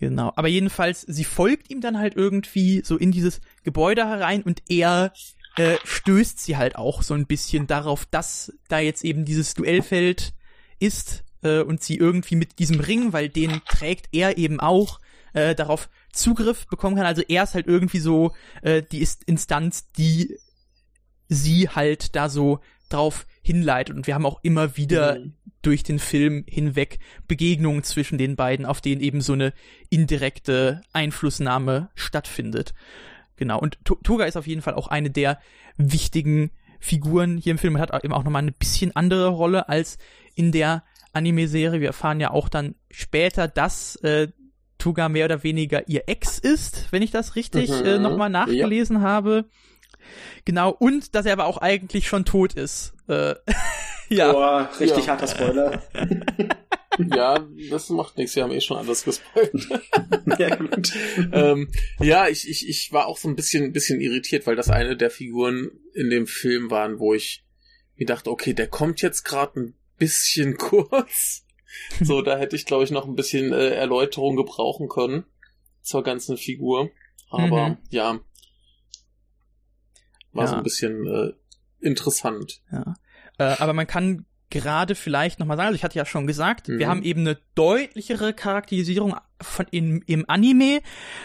Genau, aber jedenfalls, sie folgt ihm dann halt irgendwie so in dieses Gebäude herein und er äh, stößt sie halt auch so ein bisschen darauf, dass da jetzt eben dieses Duellfeld ist äh, und sie irgendwie mit diesem Ring, weil den trägt er eben auch, äh, darauf Zugriff bekommen kann. Also er ist halt irgendwie so äh, die ist Instanz, die sie halt da so drauf hinleitet. Und wir haben auch immer wieder Mhm. durch den Film hinweg Begegnungen zwischen den beiden, auf denen eben so eine indirekte Einflussnahme stattfindet. Genau. Und To- Toga ist auf jeden Fall auch eine der wichtigen Figuren hier im Film. Er hat eben auch nochmal eine bisschen andere Rolle als in der Anime-Serie. Wir erfahren ja auch dann später, dass äh, Toga mehr oder weniger ihr Ex ist, wenn ich das richtig Mhm. äh, nochmal nachgelesen habe. Genau, und dass er aber auch eigentlich schon tot ist. Äh, ja. Boah, richtig Ja. harter Spoiler. Ja, das macht nichts, wir haben eh schon alles gespoilt. ja, gut. ähm, ja, ich, ich, ich war auch so ein bisschen, bisschen irritiert, weil das eine der Figuren in dem Film waren, wo ich mir dachte, okay, der kommt jetzt gerade ein bisschen kurz. So, da hätte ich, glaube ich, noch ein bisschen äh, Erläuterung gebrauchen können zur ganzen Figur. Aber Mhm. ja, war Ja. so ein bisschen äh, interessant. Ja. Äh, aber man kann gerade vielleicht nochmal sagen, also ich hatte ja schon gesagt, Mhm. wir haben eben eine deutlichere Charakterisierung von in, im Anime,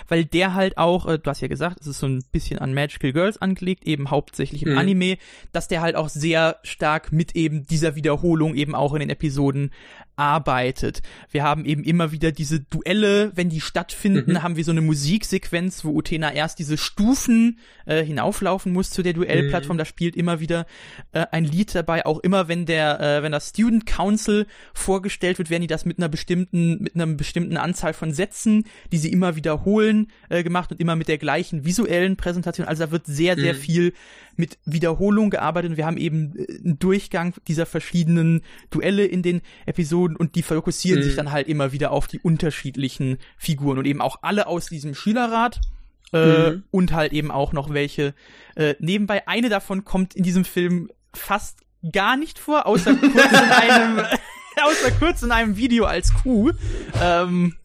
weil der halt auch, äh, du hast ja gesagt, es ist so ein bisschen an Magical Girls angelegt, eben hauptsächlich im Mhm. Anime, dass der halt auch sehr stark mit eben dieser Wiederholung eben auch in den Episoden arbeitet. Wir haben eben immer wieder diese Duelle, wenn die stattfinden, Mhm. haben wir so eine Musiksequenz, wo Utena erst diese Stufen äh, hinauflaufen muss zu der Duellplattform. Da spielt immer wieder äh, ein Lied dabei. Auch immer, wenn der, äh, wenn das Student Council vorgestellt wird, werden die das mit einer bestimmten, mit einer bestimmten Anzahl von Sätzen, die sie immer wiederholen, äh, gemacht und immer mit der gleichen visuellen Präsentation. Also da wird sehr, sehr Mhm. viel mit Wiederholung gearbeitet und wir haben eben äh, einen Durchgang dieser verschiedenen Duelle in den Episoden und die fokussieren Mhm. sich dann halt immer wieder auf die unterschiedlichen Figuren und eben auch alle aus diesem Schülerrat äh, Mhm. und halt eben auch noch welche äh, nebenbei. Eine davon kommt in diesem Film fast gar nicht vor, außer kurz in einem außer kurz in einem Video als Kuh. Ähm,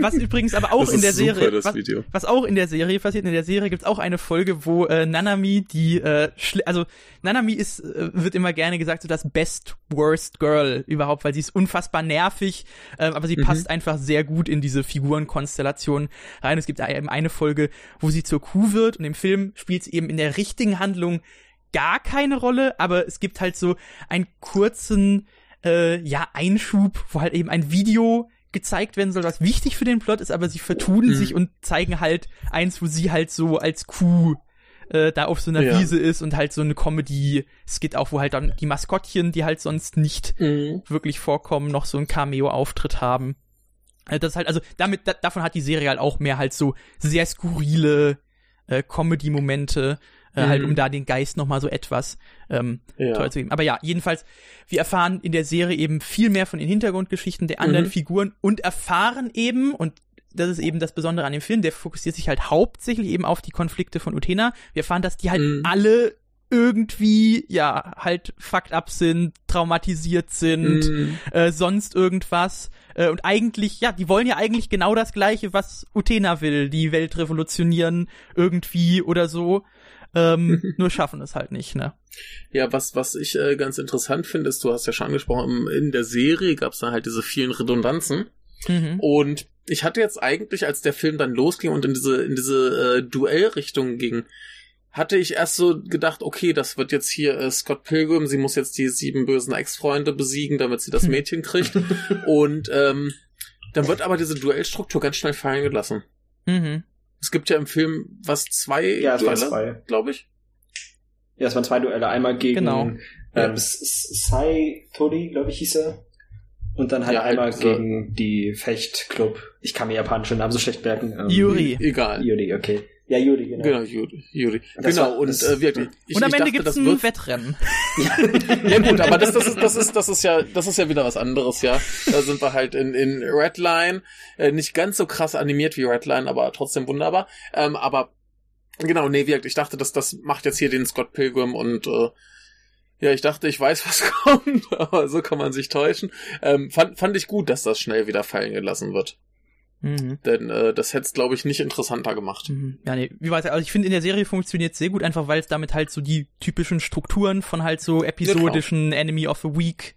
was übrigens aber auch Das in der super, Serie, was, was auch in der Serie passiert, in der Serie gibt's auch eine Folge, wo äh, Nanami die, äh, also Nanami ist, äh, wird immer gerne gesagt, so das best worst girl überhaupt, weil sie ist unfassbar nervig, äh, aber sie Mhm. passt einfach sehr gut in diese Figurenkonstellation rein. Es gibt eben eine Folge, wo sie zur Kuh wird und im Film spielt sie eben in der richtigen Handlung gar keine Rolle, aber es gibt halt so einen kurzen, äh, ja, Einschub, wo halt eben ein Video gezeigt werden soll, was wichtig für den Plot ist, aber sie vertun Mhm. sich und zeigen halt eins, wo sie halt so als Kuh äh, da auf so einer Ja. Wiese ist und halt so eine Comedy-Skit auch, wo halt dann die Maskottchen, die halt sonst nicht Mhm. wirklich vorkommen, noch so einen Cameo-Auftritt haben. Äh, Das ist halt, also damit, da, davon hat die Serie halt auch mehr halt so sehr skurrile äh, Comedy-Momente, äh, Mhm. halt um da den Geist noch mal so etwas ähm, Ja. toll zu geben. Aber ja, jedenfalls, wir erfahren in der Serie eben viel mehr von den Hintergrundgeschichten der anderen Mhm. Figuren und erfahren eben, und das ist eben das Besondere an dem Film, der fokussiert sich halt hauptsächlich eben auf die Konflikte von Utena. Wir erfahren, dass die halt Mhm. alle irgendwie, ja, halt fucked up sind, traumatisiert sind, Mhm. äh, sonst irgendwas. Äh, und eigentlich, ja, die wollen ja eigentlich genau das Gleiche, was Utena will, die Welt revolutionieren irgendwie oder so. Ähm, nur schaffen es halt nicht, ne? Ja, was, was ich äh, ganz interessant finde, ist, du hast ja schon angesprochen, in der Serie gab es dann halt diese vielen Redundanzen. Mhm. Und ich hatte jetzt eigentlich, als der Film dann losging und in diese, in diese äh, Duellrichtung ging, hatte ich erst so gedacht, okay, das wird jetzt hier äh, Scott Pilgrim, sie muss jetzt die sieben bösen Ex-Freunde besiegen, damit sie das Hm. Mädchen kriegt. und ähm, dann wird aber diese Duellstruktur ganz schnell fallen gelassen. Mhm. Es gibt ja im Film was zwei Ja, es waren Duelle, zwei. glaube ich. Ja, es waren zwei Duelle. Einmal gegen Genau. Ähm, Sai Tori, glaube ich, hieß er. Und dann halt Ja, einmal also- gegen die Fechtclub. Ich kann mir japanische Namen so schlecht merken. Ähm, Yuri. Egal. Yuri, okay. Ja, Yuri, genau. Genau. Yuri. Das genau, war- und das- äh, wirklich. Ich, und am ich Ende gibt's das ein wird Wettrennen. Ja gut, aber das, das, ist, das, ist, das ist ja das ist ja wieder was anderes, ja. Da sind wir halt in, in Redline, äh, nicht ganz so krass animiert wie Redline, aber trotzdem wunderbar. Ähm, aber genau, nee, wirklich, ich dachte, dass das macht jetzt hier den Scott Pilgrim und äh, ja, ich dachte, ich weiß, was kommt, aber so kann man sich täuschen. Ähm, fand, fand ich gut, dass das schnell wieder fallen gelassen wird. Mhm. Denn äh, das hätte es, glaube ich, nicht interessanter gemacht. Mhm. Ja, nee, wie weiß ich, also ich finde in der Serie funktioniert sehr gut, einfach weil es damit halt so die typischen Strukturen von halt so episodischen Enemy of the Week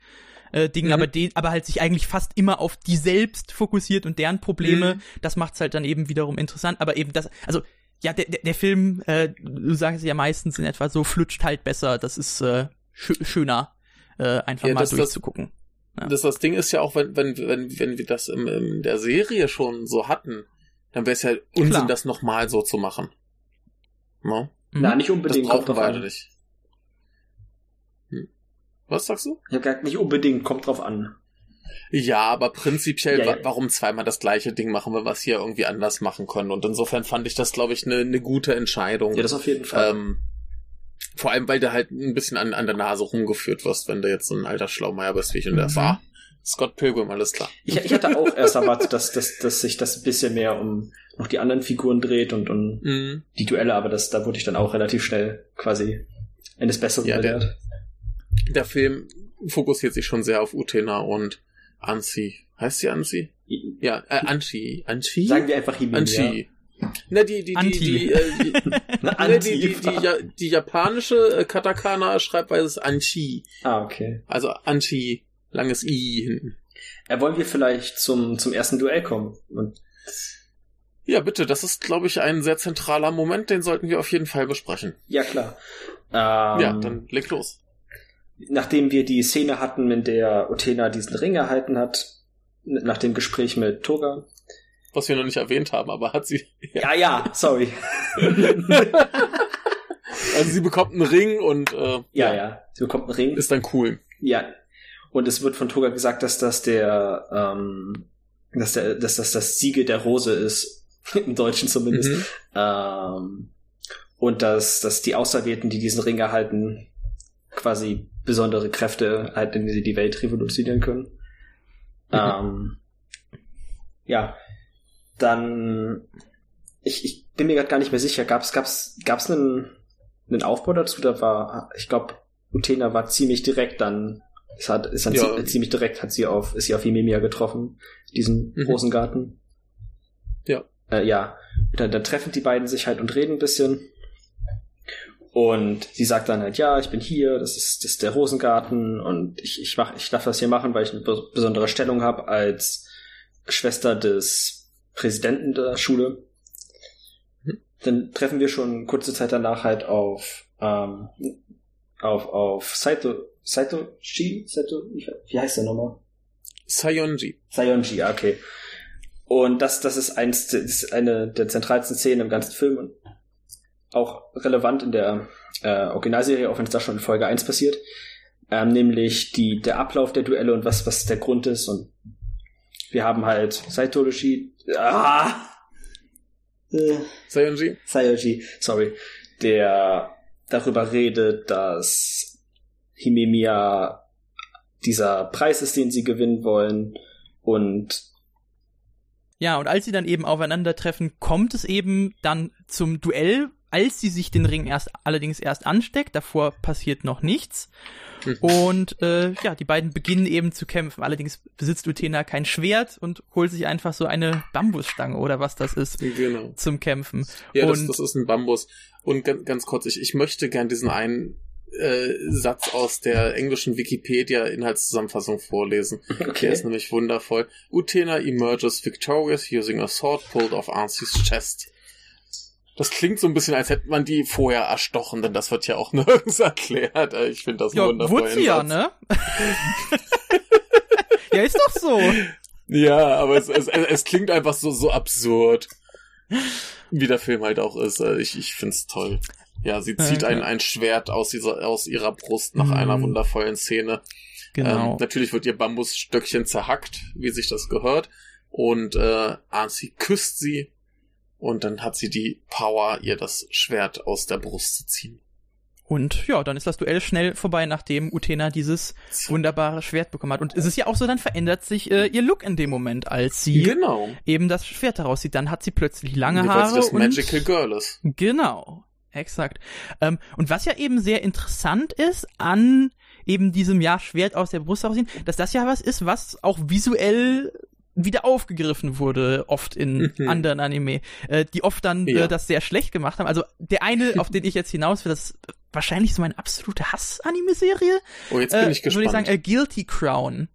äh, Dingen, Mhm. aber den, aber halt sich eigentlich fast immer auf die selbst fokussiert und deren Probleme. Mhm. Das macht's halt dann eben wiederum interessant, aber eben das, also ja, der, der, der Film, äh, du sagst ja meistens in etwa so, flutscht halt besser. Das ist äh, schö schöner, äh, einfach Ja, mal das- das- durchzugucken. Ja. Das, das Ding ist ja auch, wenn, wenn, wenn, wenn wir das im, in der Serie schon so hatten, dann wäre es ja Unsinn, Klar. das nochmal so zu machen. No? Mhm. Na, nicht Das unbedingt. brauchen kommt drauf wir an. nicht. Hm. Was sagst du? Ich hab gesagt, nicht unbedingt, kommt drauf an. Ja, aber prinzipiell, Ja, ja. wa- warum zweimal das gleiche Ding machen, wenn wir es hier irgendwie anders machen können? Und insofern fand ich das, glaube ich, eine ne gute Entscheidung. Ja, das auf jeden Fall. ähm, vor allem, weil du halt ein bisschen an, an der Nase rumgeführt wirst, wenn du jetzt so ein alter Schlaumeier bist wie ich und der Mhm. so, ah, Scott Pilgrim, alles klar. Ich, ich hatte auch erst erwartet, dass, dass, dass sich das ein bisschen mehr um noch die anderen Figuren dreht und um Mhm. die Duelle, aber das, da wurde ich dann auch relativ schnell quasi eines Besseren Ja, der- belehrt. der Film fokussiert sich schon sehr auf Utena und Anzi. Heißt sie Anzi? Ja, äh, Anchi. Anchi? Sagen wir einfach Himemia. Anchi. Na, die, die, die, Anti. die, äh, die, ne, die, die, die, ja, die japanische äh, Katakana-Schreibweise ist Anchi. Ah, okay. Also Anchi, langes I hinten. Äh, wollen wir vielleicht zum, zum ersten Duell kommen? Und, Ja, bitte, das ist, glaube ich, ein sehr zentraler Moment, den sollten wir auf jeden Fall besprechen. ja, klar. Ähm, ja, dann leg los. nachdem wir die Szene hatten, in der Utena diesen Ring erhalten hat, nach dem Gespräch mit Toga. Was wir noch nicht erwähnt haben, aber hat sie. Ja, ja, sorry. Also sie bekommt einen Ring und äh, ja, ja, sie bekommt einen Ring. ist dann cool. Ja. Und es wird von Toga gesagt, dass das der, ähm, dass der, dass das das Siegel der Rose ist. Im Deutschen zumindest. Mhm. Ähm, und dass, dass die Auserwählten, die diesen Ring erhalten, quasi besondere Kräfte erhalten, indem sie die Welt revolutionieren können. Ähm, ja, dann ich, ich bin mir gerade gar nicht mehr sicher. Gab's gab's gab's einen, einen Aufbau dazu? Da war, ich glaube, Utena war ziemlich direkt dann. Es hat ist dann Ja. zie- ziemlich direkt hat sie auf ist sie auf Himemia getroffen, diesen Mhm. Rosengarten. Ja. Äh, ja. Dann, dann treffen die beiden sich halt und reden ein bisschen. Und sie sagt dann halt, ja, ich bin hier, das ist, das ist der Rosengarten und ich, ich, mach, ich darf das hier machen, weil ich eine be- besondere Stellung habe als Schwester des Präsidenten der Schule. Mhm. Dann treffen wir schon kurze Zeit danach halt auf, ähm, auf, auf Saito, Saito Shi? Saito, wie, heißt der nochmal? Sayonji. Sayonji, okay. Und das, das ist eins, ist eine der zentralsten Szenen im ganzen Film und auch relevant in der äh, Originalserie, auch wenn es da schon in Folge 1 passiert. Ähm, nämlich die, der Ablauf der Duelle und was, was der Grund ist. Und wir haben halt Saitoloshi, ah, äh, Sayonji? Sayoji, sorry, der darüber redet, dass Himemiya dieser Preis ist, den sie gewinnen wollen. Und Ja, und als sie dann eben aufeinandertreffen, kommt es eben dann zum Duell, als sie sich den Ring erst allerdings erst ansteckt. Davor passiert noch nichts. Mhm. Und äh, ja, die beiden beginnen eben zu kämpfen. Allerdings besitzt Utena kein Schwert und holt sich einfach so eine Bambusstange oder was das ist Genau. zum Kämpfen. Ja, das, und das ist ein Bambus. Und ganz, ganz kurz, ich, ich möchte gern diesen einen äh, Satz aus der englischen Wikipedia-Inhaltszusammenfassung vorlesen. Der okay. ist nämlich wundervoll. Utena emerges victorious using a sword pulled off Arcee's chest. Das klingt so ein bisschen, als hätte man die vorher erstochen, denn das wird ja auch nirgends erklärt. Äh, Ich finde das ja, wundervoll. wurde sie ja, ne? ja, ist doch so. Ja, aber es, es, es klingt einfach so, so absurd. Wie der Film halt auch ist. Äh, Ich, ich find's toll. Ja, sie zieht Ja, ein, ein Schwert aus, dieser, aus ihrer Brust nach Mhm. einer wundervollen Szene. Genau. Ähm, natürlich wird ihr Bambusstöckchen zerhackt, wie sich das gehört. Und äh, Arcee küsst sie. Und dann hat sie die Power, ihr das Schwert aus der Brust zu ziehen. Und ja, dann ist das Duell schnell vorbei, nachdem Utena dieses wunderbare Schwert bekommen hat. Und es ist ja auch so, dann verändert sich äh, ihr Look in dem Moment, als sie Genau. eben das Schwert daraus sieht. Dann hat sie plötzlich lange Weil Haare sie das und Magical Girl ist. Genau, exakt. Ähm, und was ja eben sehr interessant ist an eben diesem ja Schwert aus der Brust herausziehen, dass das ja was ist, was auch visuell wieder aufgegriffen wurde, oft in Mhm. anderen Anime, äh, die oft dann Ja. äh, das sehr schlecht gemacht haben. Also der eine, auf den ich jetzt hinaus will, das ist wahrscheinlich so meine absolute Hass-Anime-Serie, Oh, jetzt äh, bin ich gespannt. würde ich sagen, äh, Guilty Crown.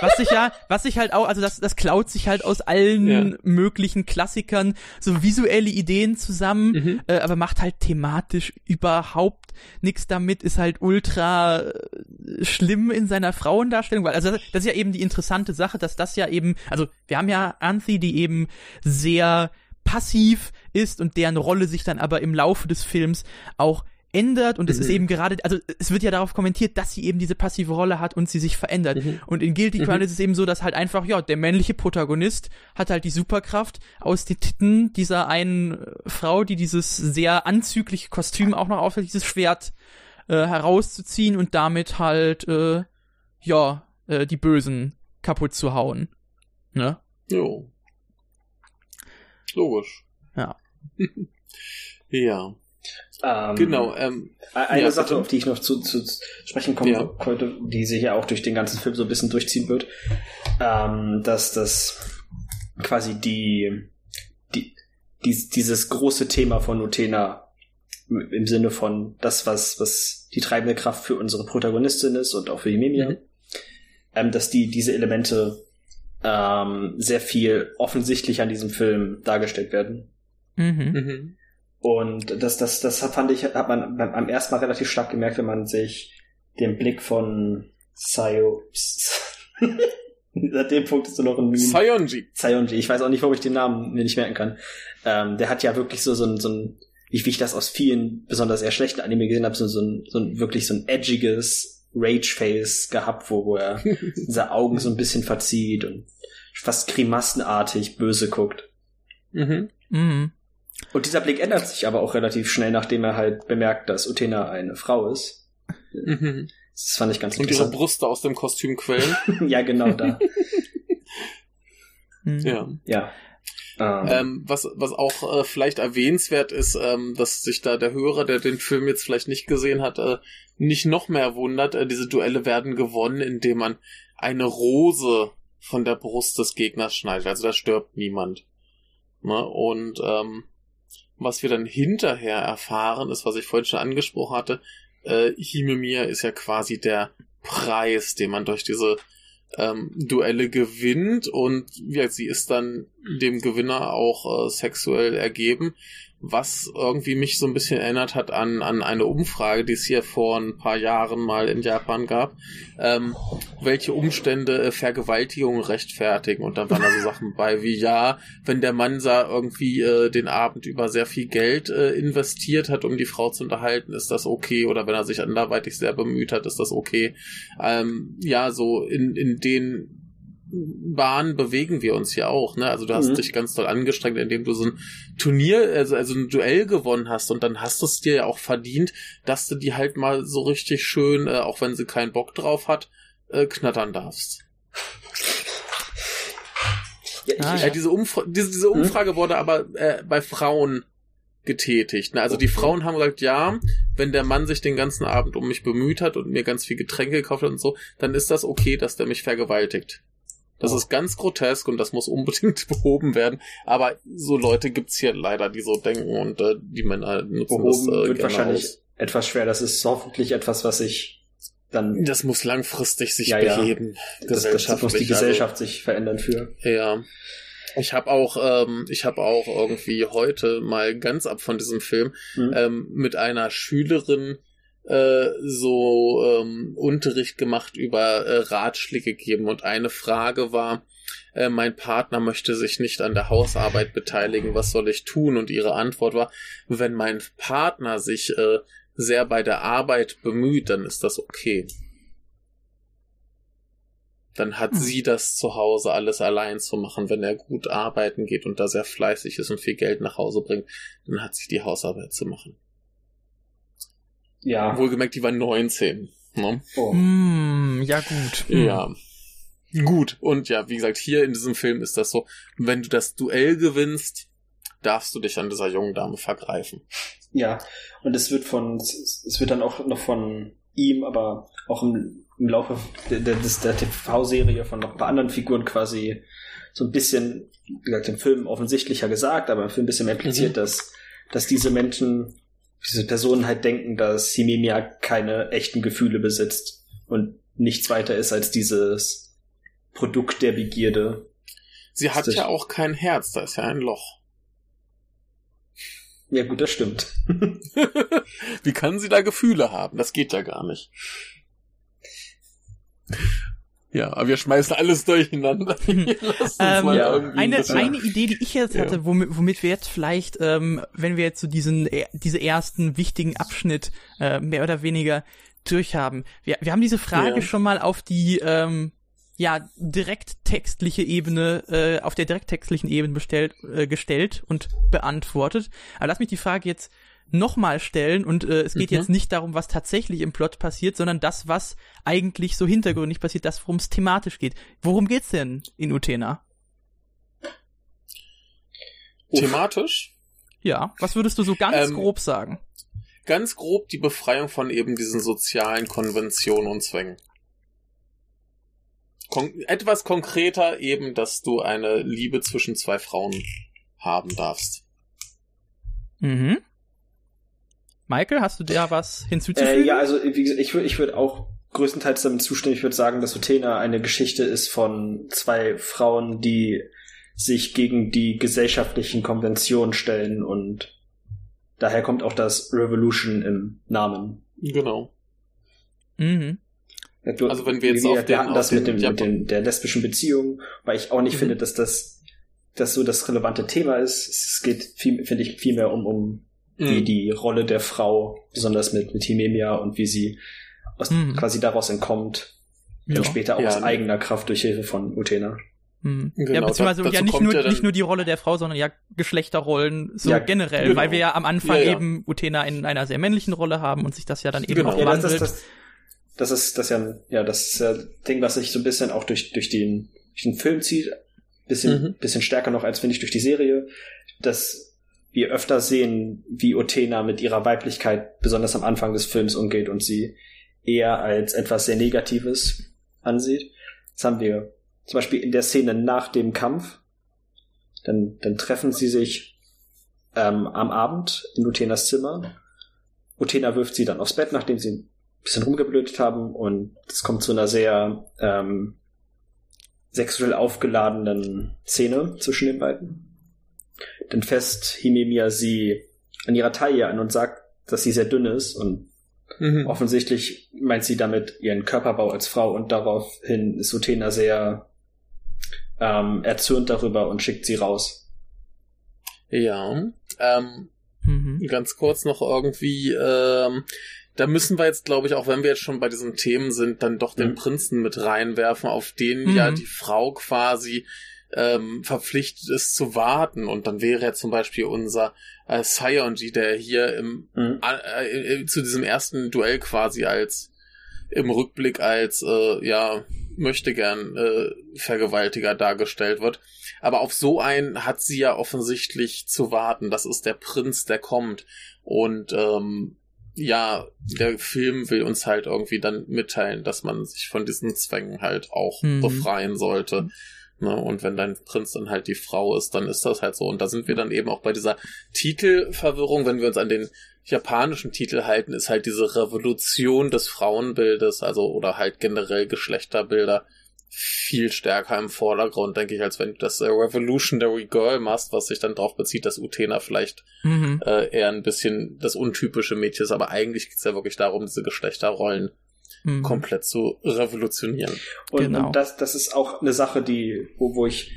Was sich ja, was sich halt auch, also das, das klaut sich halt aus allen Ja. möglichen Klassikern so visuelle Ideen zusammen, Mhm. äh, aber macht halt thematisch überhaupt nichts damit, ist halt ultra äh, schlimm in seiner Frauendarstellung, weil, also das, das ist ja eben die interessante Sache, dass das ja eben, also wir haben ja Anthe, die eben sehr passiv ist und deren Rolle sich dann aber im Laufe des Films auch ändert und es Mhm. ist eben gerade, also es wird ja darauf kommentiert, dass sie eben diese passive Rolle hat und sie sich verändert. Mhm. Und in Guilty Crown Mhm. ist es eben so, dass halt einfach, ja, der männliche Protagonist hat halt die Superkraft aus den Titten dieser einen äh, Frau, die dieses sehr anzügliche Kostüm auch noch aufhält, dieses Schwert äh, herauszuziehen und damit halt, äh, ja, äh, die Bösen kaputt zu hauen. Ne? Jo. Logisch. Ja. ja. Ähm, Genau, ähm, Eine Ja, Sache, auf die ich noch zu, zu sprechen kommen Ja. konnte, die sich ja auch durch den ganzen Film so ein bisschen durchziehen wird, ähm, dass das quasi die, die, dies, dieses große Thema von Utena im Sinne von das, was, was die treibende Kraft für unsere Protagonistin ist und auch für Himemia, Mhm. ähm, dass die diese Elemente ähm, sehr viel offensichtlicher in diesem Film dargestellt werden. Mhm. mhm. Und das, das, das fand ich, hat man beim, am ersten Mal relativ stark gemerkt, wenn man sich den Blick von Sayo, Seit dem Punkt ist du noch ein Meme. Sayonji. Sayonji. Ich weiß auch nicht, warum ich den Namen mir nicht merken kann. Ähm, der hat ja wirklich so, so ein, so ein, wie ich das aus vielen, besonders eher schlechten Anime gesehen habe, so, so ein, so ein, wirklich so ein edgiges Rage-Face gehabt, wo, wo er seine Augen so ein bisschen verzieht und fast grimassenartig böse guckt. Mhm. Mhm. Und dieser Blick ändert sich aber auch relativ schnell, nachdem er halt bemerkt, dass Utena eine Frau ist. Mhm. Das fand ich ganz Und ihre interessant. Brüste aus dem Kostüm quellen. ja, genau da. Mhm. ja. Ja. Ähm, Ähm, was, was auch äh, vielleicht erwähnenswert ist, ähm, dass sich da der Hörer, der den Film jetzt vielleicht nicht gesehen hat, äh, nicht noch mehr wundert. Äh, diese Duelle werden gewonnen, indem man eine Rose von der Brust des Gegners schneidet. Also da stirbt niemand. Ne? Und ähm, was wir dann hinterher erfahren, ist, was ich vorhin schon angesprochen hatte, äh, Himemia ist ja quasi der Preis, den man durch diese ähm, Duelle gewinnt. Und ja, sie ist dann dem Gewinner auch äh, sexuell ergeben, was irgendwie mich so ein bisschen erinnert hat an, an eine Umfrage, die es hier vor ein paar Jahren mal in Japan gab, ähm, welche Umstände äh, Vergewaltigung rechtfertigen und dann waren da so Sachen bei wie ja, wenn der Mann sah irgendwie äh, den Abend über sehr viel Geld äh, investiert hat, um die Frau zu unterhalten, ist das okay oder wenn er sich anderweitig sehr bemüht hat, ist das okay. Ähm, ja, so in, in den Bahnen bewegen wir uns ja auch, ne? Also du hast Mhm. dich ganz doll angestrengt, indem du so ein Turnier, also, also ein Duell gewonnen hast und dann hast du es dir ja auch verdient, dass du die halt mal so richtig schön, äh, auch wenn sie keinen Bock drauf hat, äh, knattern darfst. ja, Ah, ich, Äh, diese, Umfra diese, diese Umfrage wurde aber äh, bei Frauen getätigt. Ne? Also die. Frauen haben gesagt, ja, wenn der Mann sich den ganzen Abend um mich bemüht hat und mir ganz viel Getränke gekauft hat und so, dann ist das okay, dass der mich vergewaltigt. Das ist ganz grotesk und das muss unbedingt behoben werden. Aber so Leute gibt's hier leider, die so denken und äh, die Männer nutzen behoben das äh, wird wahrscheinlich aus. etwas schwer. Das ist hoffentlich etwas, was ich dann, Das muss langfristig sich Ja, ja. beheben. das, das muss die gesellschaftlich. Gesellschaft sich verändern für. Also, ja. Ich habe auch, ähm, ich habe auch irgendwie heute mal ganz ab von diesem Film Hm. ähm, mit einer Schülerin äh, so ähm, Unterricht gemacht über äh, Ratschläge geben und eine Frage war, äh, mein Partner möchte sich nicht an der Hausarbeit beteiligen, was soll ich tun? Und ihre Antwort war, wenn mein Partner sich äh, sehr bei der Arbeit bemüht, dann ist das okay. Dann hat Hm. sie das zu Hause alles allein zu machen, wenn er gut arbeiten geht und da sehr fleißig ist und viel Geld nach Hause bringt, dann hat sie die Hausarbeit zu machen. Ja. Wohlgemerkt, die war 19. Ne? Oh. Mm, ja gut. Hm. Ja. Gut. Und ja, wie gesagt, hier in diesem Film ist das so, wenn du das Duell gewinnst, darfst du dich an dieser jungen Dame vergreifen. Ja, und es wird von, es wird dann auch noch von ihm, aber auch im, im Laufe der, der, des- der TV-Serie von noch ein paar anderen Figuren quasi so ein bisschen, wie gesagt, im Film offensichtlicher gesagt, aber im Film ein bisschen mehr impliziert, Mhm. dass, dass diese Menschen, diese Personen halt denken, dass Himemia keine echten Gefühle besitzt und nichts weiter ist als dieses Produkt der Begierde. Sie hat Das- ja auch kein Herz, da ist ja ein Loch. Ja gut, das stimmt. Wie kann sie da Gefühle haben? Das geht ja gar nicht. Ja, aber wir schmeißen alles durcheinander. Lass uns Ähm, mal ja, Eine, eine Idee, die ich jetzt Ja. hatte, womit, womit wir jetzt vielleicht, ähm, wenn wir jetzt so diesen, äh, diese ersten wichtigen Abschnitt äh, mehr oder weniger durchhaben. Wir, wir haben diese Frage Ja. schon mal auf die ähm, ja direkt textliche Ebene, äh, auf der direkt textlichen Ebene bestellt, äh, gestellt und beantwortet. Aber lass mich die Frage jetzt nochmal stellen und äh, es geht Mhm. jetzt nicht darum, was tatsächlich im Plot passiert, sondern das, was eigentlich so hintergründig passiert, das, worum es thematisch geht. Worum geht's denn in Utena? thematisch. Ja, was würdest du so ganz Ähm, grob sagen? ganz grob die Befreiung von eben diesen sozialen Konventionen und Zwängen. Kon etwas konkreter eben, dass du eine Liebe zwischen zwei Frauen haben darfst. Mhm. Michael, hast du da was hinzuzufügen? Äh, ja, also wie gesagt, ich würde ich würd auch größtenteils damit zustimmen. Ich würde sagen, dass Utena eine Geschichte ist von zwei Frauen, die sich gegen die gesellschaftlichen Konventionen stellen und daher kommt auch das Revolution im Namen. Genau. Mhm. Also wenn wir jetzt wir, auf wir den, hatten das auf mit, den, dem, mit den, der lesbischen Beziehung, weil ich auch nicht Mhm. finde, dass das, das so das relevante Thema ist. Es geht, viel, finde ich, viel mehr um, um Mhm. die Rolle der Frau, besonders mit, mit Himemia und wie sie aus, Mhm. quasi daraus entkommt Ja. und später auch Ja, aus ne. eigener Kraft durch Hilfe von Utena. Mhm. Genau, ja, beziehungsweise da- ja nicht nur, ja nicht nur die Rolle der Frau, sondern ja Geschlechterrollen so Ja, generell, genau. weil wir ja am Anfang Ja, ja. eben Utena in einer sehr männlichen Rolle haben und sich das ja dann eben Genau. auch Ja, das, wandelt. das, das, das ist das ist ja, ja das ist ja Ding, was sich so ein bisschen auch durch, durch, den, durch den Film zieht. Bisschen, Mhm. bisschen stärker noch als finde ich durch die Serie, dass wir öfter sehen, wie Utena mit ihrer Weiblichkeit besonders am Anfang des Films umgeht und sie eher als etwas sehr Negatives ansieht. Das haben wir zum Beispiel in der Szene nach dem Kampf. Dann, dann treffen sie sich ähm, am Abend in Utenas Zimmer. Utena wirft sie dann aufs Bett, nachdem sie ein bisschen rumgeblödet haben und es kommt zu einer sehr ähm, sexuell aufgeladenen Szene zwischen den beiden. Dann fest Himemia sie an ihrer Taille an und sagt, dass sie sehr dünn ist und Mhm. offensichtlich meint sie damit ihren Körperbau als Frau und daraufhin ist Utena sehr ähm, erzürnt darüber und schickt sie raus. Ja. Ähm, Mhm. ganz kurz noch irgendwie, ähm, da müssen wir jetzt, glaube ich, auch wenn wir jetzt schon bei diesen Themen sind, dann doch den Mhm. Prinzen mit reinwerfen, auf den Mhm. ja die Frau quasi ähm, verpflichtet ist zu warten. Und dann wäre ja zum Beispiel unser äh, Sionji, der hier im, Mhm. äh, äh, zu diesem ersten Duell quasi als im Rückblick als äh, ja möchte gern äh, Vergewaltiger dargestellt wird. Aber auf so einen hat sie ja offensichtlich zu warten. Das ist der Prinz, der kommt. Und ähm, ja, der Film will uns halt irgendwie dann mitteilen, dass man sich von diesen Zwängen halt auch Mhm. befreien sollte. Ne? Und wenn dein Prinz dann halt die Frau ist, dann ist das halt so. Und da sind wir dann eben auch bei dieser Titelverwirrung, wenn wir uns an den japanischen Titel halten, ist halt diese Revolution des Frauenbildes, also oder halt generell Geschlechterbilder viel stärker im Vordergrund, denke ich, als wenn du das äh, Revolutionary Girl machst, was sich dann darauf bezieht, dass Utena vielleicht Mhm. äh, eher ein bisschen das untypische Mädchen ist, aber eigentlich geht es ja wirklich darum, diese Geschlechterrollen Mhm. komplett zu revolutionieren. Und, Genau. und das, das ist auch eine Sache, die, wo, wo ich,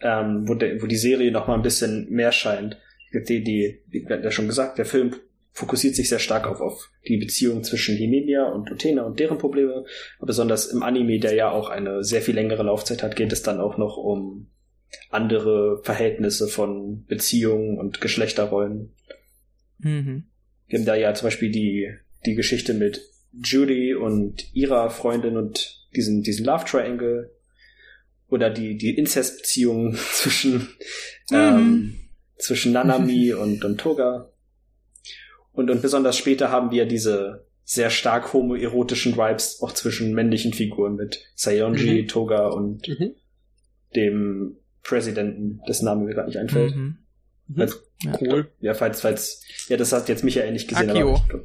ähm, wo, der, wo die Serie noch mal ein bisschen mehr scheint. Die, die, wie wir hatten ja schon gesagt, der Film fokussiert sich sehr stark auf, auf die Beziehung zwischen Himemia und Utena und deren Probleme. Aber besonders im Anime, der ja auch eine sehr viel längere Laufzeit hat, geht es dann auch noch um andere Verhältnisse von Beziehungen und Geschlechterrollen. Mhm. Wir haben da ja zum Beispiel die, die Geschichte mit Judy und ihrer Freundin und diesen, diesen Love Triangle. Oder die, die Inzestbeziehung zwischen, ähm, zwischen Nanami und, und Toga. Und, und besonders später haben wir diese sehr stark homoerotischen Vibes auch zwischen männlichen Figuren mit Sayonji, Mhm. Toga und Mhm. dem Präsidenten, dessen Name mir gerade nicht einfällt. Mhm. Falls- Ja. Cool. Ja, falls, falls, ja, das hat jetzt Michael nicht gesehen, Akio. aber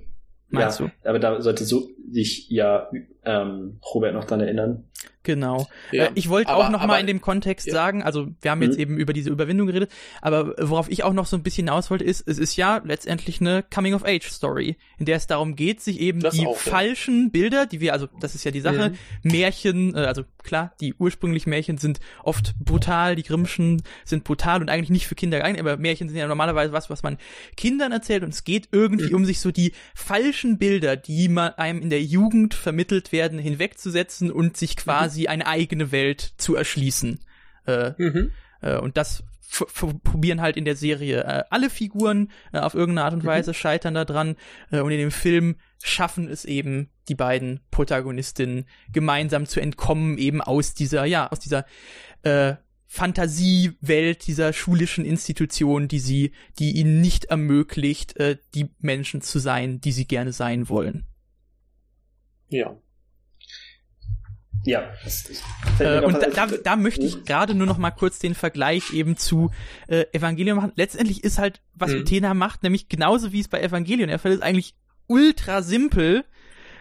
Meinst ja, du? aber da sollte so sich ja ähm, Robert noch dran erinnern. Genau. Ja, Äh, ich wollte auch noch aber- mal in dem Kontext ja. sagen, also wir haben jetzt Mhm. eben über diese Überwindung geredet, aber worauf ich auch noch so ein bisschen hinaus wollte, ist, es ist ja letztendlich eine Coming-of-Age-Story, in der es darum geht, sich eben Das die auch, ja. falschen Bilder, die wir, also das ist ja die Sache, Mhm. Märchen, äh, also klar, die ursprünglichen Märchen sind oft brutal, die Grimmschen sind brutal und eigentlich nicht für Kinder geeignet, aber Märchen sind ja normalerweise was, was man Kindern erzählt und es geht irgendwie Mhm. um sich so die falschen Bilder, die man einem in der Jugend vermittelt werden, hinwegzusetzen und sich quasi eine eigene Welt zu erschließen. Äh, Mhm. äh, und das probieren halt in der Serie äh, alle Figuren äh, auf irgendeine Art und Mhm. Weise, scheitern da dran. Äh, und in dem Film schaffen es eben die beiden Protagonistinnen gemeinsam zu entkommen, eben aus dieser, ja, aus dieser äh, Fantasiewelt dieser schulischen Institution, die sie, die ihnen nicht ermöglicht, äh, die Menschen zu sein, die sie gerne sein wollen. Ja. Ja. äh, und da, da, da möchte ich gerade nur noch mal kurz den Vergleich eben zu äh, Evangelion machen. Letztendlich ist halt, was mhm. Utena macht, nämlich genauso wie es bei Evangelion der Fall ist, eigentlich ultra simpel.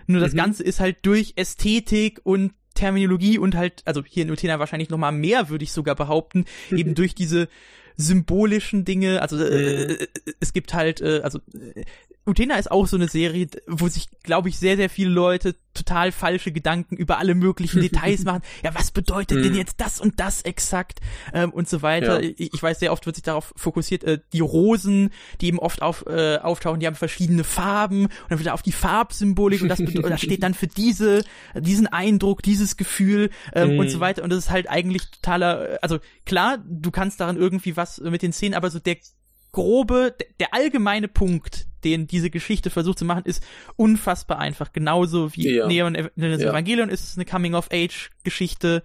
Nur das mhm. Ganze ist halt durch Ästhetik und Terminologie und halt, also hier in Utena wahrscheinlich noch mal mehr, würde ich sogar behaupten, eben durch diese symbolischen Dinge, also äh, mhm. äh, es gibt halt, äh, also äh, Utena ist auch so eine Serie, wo sich, glaube ich, sehr, sehr viele Leute total falsche Gedanken über alle möglichen Details machen. Ja, was bedeutet denn hm. jetzt das und das exakt? Ähm, und so weiter. Ja. Ich, ich, weiß, sehr oft wird sich darauf fokussiert, äh, die Rosen, die eben oft auf, äh, auftauchen, die haben verschiedene Farben und dann wieder auf die Farbsymbolik und das, das steht dann für diese, diesen Eindruck, dieses Gefühl ähm, hm. und so weiter. Und das ist halt eigentlich totaler, also klar, du kannst daran irgendwie was mit den Szenen, aber so der grobe, der allgemeine Punkt, den diese Geschichte versucht zu machen, ist unfassbar einfach. Genauso wie ja. Neon ja. Evangelion ist es eine Coming-of-Age-Geschichte,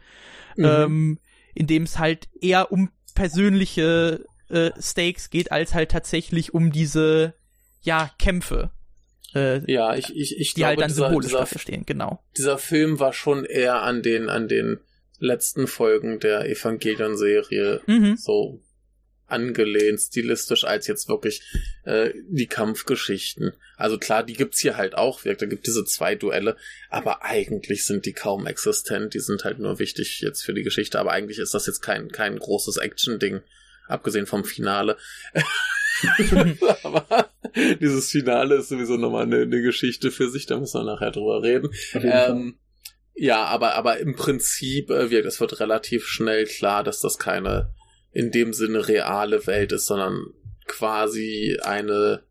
mhm. ähm, in dem es halt eher um persönliche äh, Stakes geht, als halt tatsächlich um diese, ja, Kämpfe. Äh, ja, ich, ich, ich die glaube, halt dann dieser, symbolisch dieser, dafür stehen, genau. Dieser Film war schon eher an den, an den letzten Folgen der Evangelion-Serie mhm. so angelehnt, stilistisch, als jetzt wirklich äh, die Kampfgeschichten. Also klar, die gibt's hier halt auch, da gibt diese zwei Duelle, aber eigentlich sind die kaum existent, die sind halt nur wichtig jetzt für die Geschichte, aber eigentlich ist das jetzt kein, kein großes Action-Ding, abgesehen vom Finale. aber dieses Finale ist sowieso nochmal eine, eine Geschichte für sich, da müssen wir nachher drüber reden. Ähm, ja, aber, aber im Prinzip äh, wird, es wird relativ schnell klar, dass das keine in dem Sinne reale Welt ist, sondern quasi eine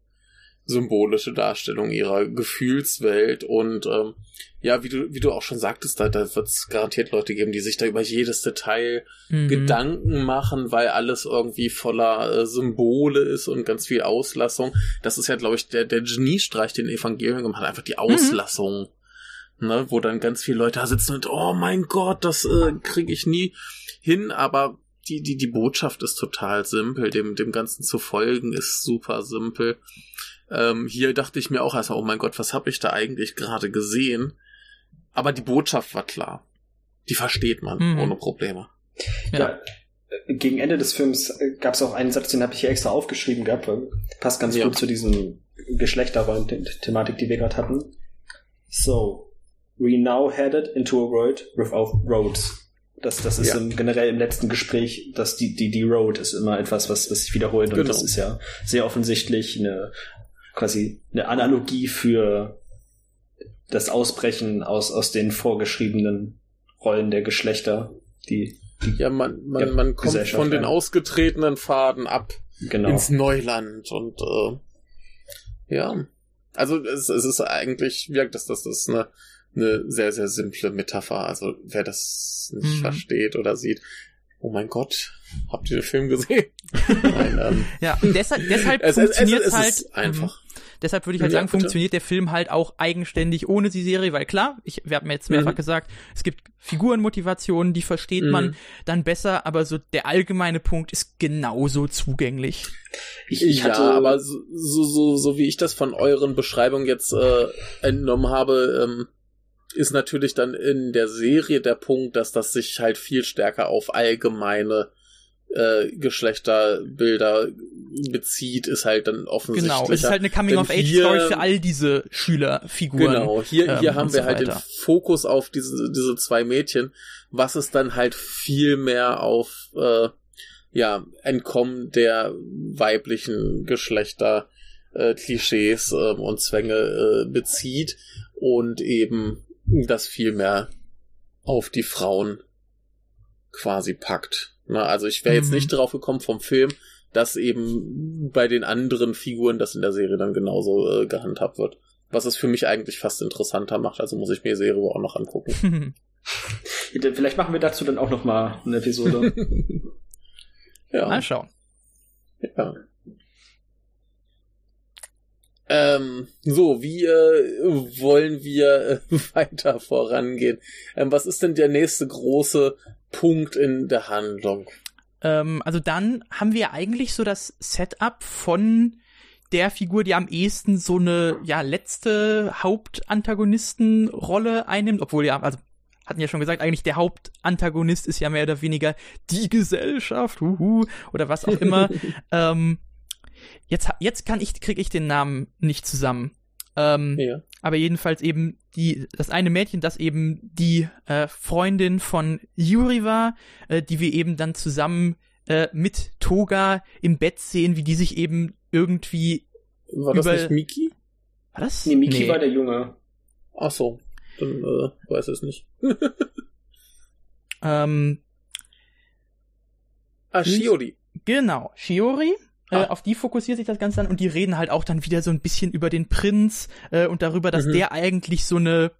symbolische Darstellung ihrer Gefühlswelt und ähm, ja, wie du, wie du auch schon sagtest, da, da wird es garantiert Leute geben, die sich da über jedes Detail mhm. Gedanken machen, weil alles irgendwie voller äh, Symbole ist und ganz viel Auslassung. Das ist ja, glaube ich, der, der Geniestreich, den Evangelium gemacht hat, einfach die mhm. Auslassung. Mhm. Ne, wo dann ganz viele Leute da sitzen und, oh mein Gott, das äh, kriege ich nie hin, aber die, die, die Botschaft ist total simpel, dem, dem Ganzen zu folgen ist super simpel. Ähm, hier dachte ich mir auch erstmal, oh mein Gott, was habe ich da eigentlich gerade gesehen? Aber die Botschaft war klar. Die versteht man mhm. ohne Probleme. Ja. ja. Gegen Ende des Films äh, gab es auch einen Satz, den habe ich hier extra aufgeschrieben gehabt, passt ganz ja. gut zu diesem Geschlechterrollen-Thematik, die wir gerade hatten. So, we now headed into a world without roads. Das, das ist ja. im, generell im letzten Gespräch, dass die, die, die Road ist immer etwas, was, was sich wiederholt. Und genau. das ist ja sehr offensichtlich eine, quasi eine Analogie für das Ausbrechen aus, aus den vorgeschriebenen Rollen der Geschlechter, die, die ja, man, man, ja, man kommt von den ausgetretenen Faden ab genau. ins Neuland und äh, ja. Also es, es ist eigentlich, wirkt das, das ist eine eine sehr, sehr simple Metapher. Also wer das nicht mhm. versteht oder sieht, oh mein Gott, habt ihr den Film gesehen? Nein, ähm, ja, deshalb, deshalb es, funktioniert es, es, halt mhm. einfach. Deshalb würde ich halt ja, sagen, bitte. funktioniert der Film halt auch eigenständig ohne die Serie, weil klar, ich, wir haben jetzt mehrfach mhm. gesagt, es gibt Figurenmotivationen, die versteht mhm. man dann besser, aber so der allgemeine Punkt ist genauso zugänglich. Ich, ich hatte, ja, aber so, so, so, so wie ich das von euren Beschreibungen jetzt äh, entnommen habe, ähm, ist natürlich dann in der Serie der Punkt, dass das sich halt viel stärker auf allgemeine äh, Geschlechterbilder bezieht, ist halt dann offensichtlich. Genau, es ist halt eine Coming-of-Age-Story für all diese Schülerfiguren. Genau, hier, ähm, hier haben wir so halt den Fokus auf diese, diese zwei Mädchen, was es dann halt viel mehr auf äh, ja, Entkommen der weiblichen Geschlechter äh, Klischees äh, und Zwänge äh, bezieht und eben das viel mehr auf die Frauen quasi packt. Na, also ich wäre jetzt mhm. nicht drauf gekommen vom Film, dass eben bei den anderen Figuren das in der Serie dann genauso äh, gehandhabt wird. Was es für mich eigentlich fast interessanter macht, also muss ich mir die Serie auch noch angucken. Vielleicht machen wir dazu dann auch noch mal eine Episode. ja. Mal schauen. Ja. Ähm, so, wie äh, wollen wir äh, weiter vorangehen? Ähm, was ist denn der nächste große Punkt in der Handlung? ähm, also dann haben wir eigentlich so das Setup von der Figur, die am ehesten so eine ja letzte Hauptantagonistenrolle einnimmt, obwohl ja also hatten ja schon gesagt, eigentlich der Hauptantagonist ist ja mehr oder weniger die Gesellschaft, huhu, oder was auch immer. ähm, jetzt, jetzt kann ich, krieg ich den Namen nicht zusammen. Ähm, ja. Aber jedenfalls eben die, das eine Mädchen, das eben die äh, Freundin von Yuri war, äh, die wir eben dann zusammen äh, mit Toga im Bett sehen, wie die sich eben irgendwie War das nicht Miki? War das? Nee, Miki nee. war der Junge. Ach so, dann äh, weiß es nicht. ähm, ah, Shiori. Genau, Shiori äh, auf die fokussiert sich das Ganze dann und die reden halt auch dann wieder so ein bisschen über den Prinz äh, und darüber, dass mhm. der eigentlich so eine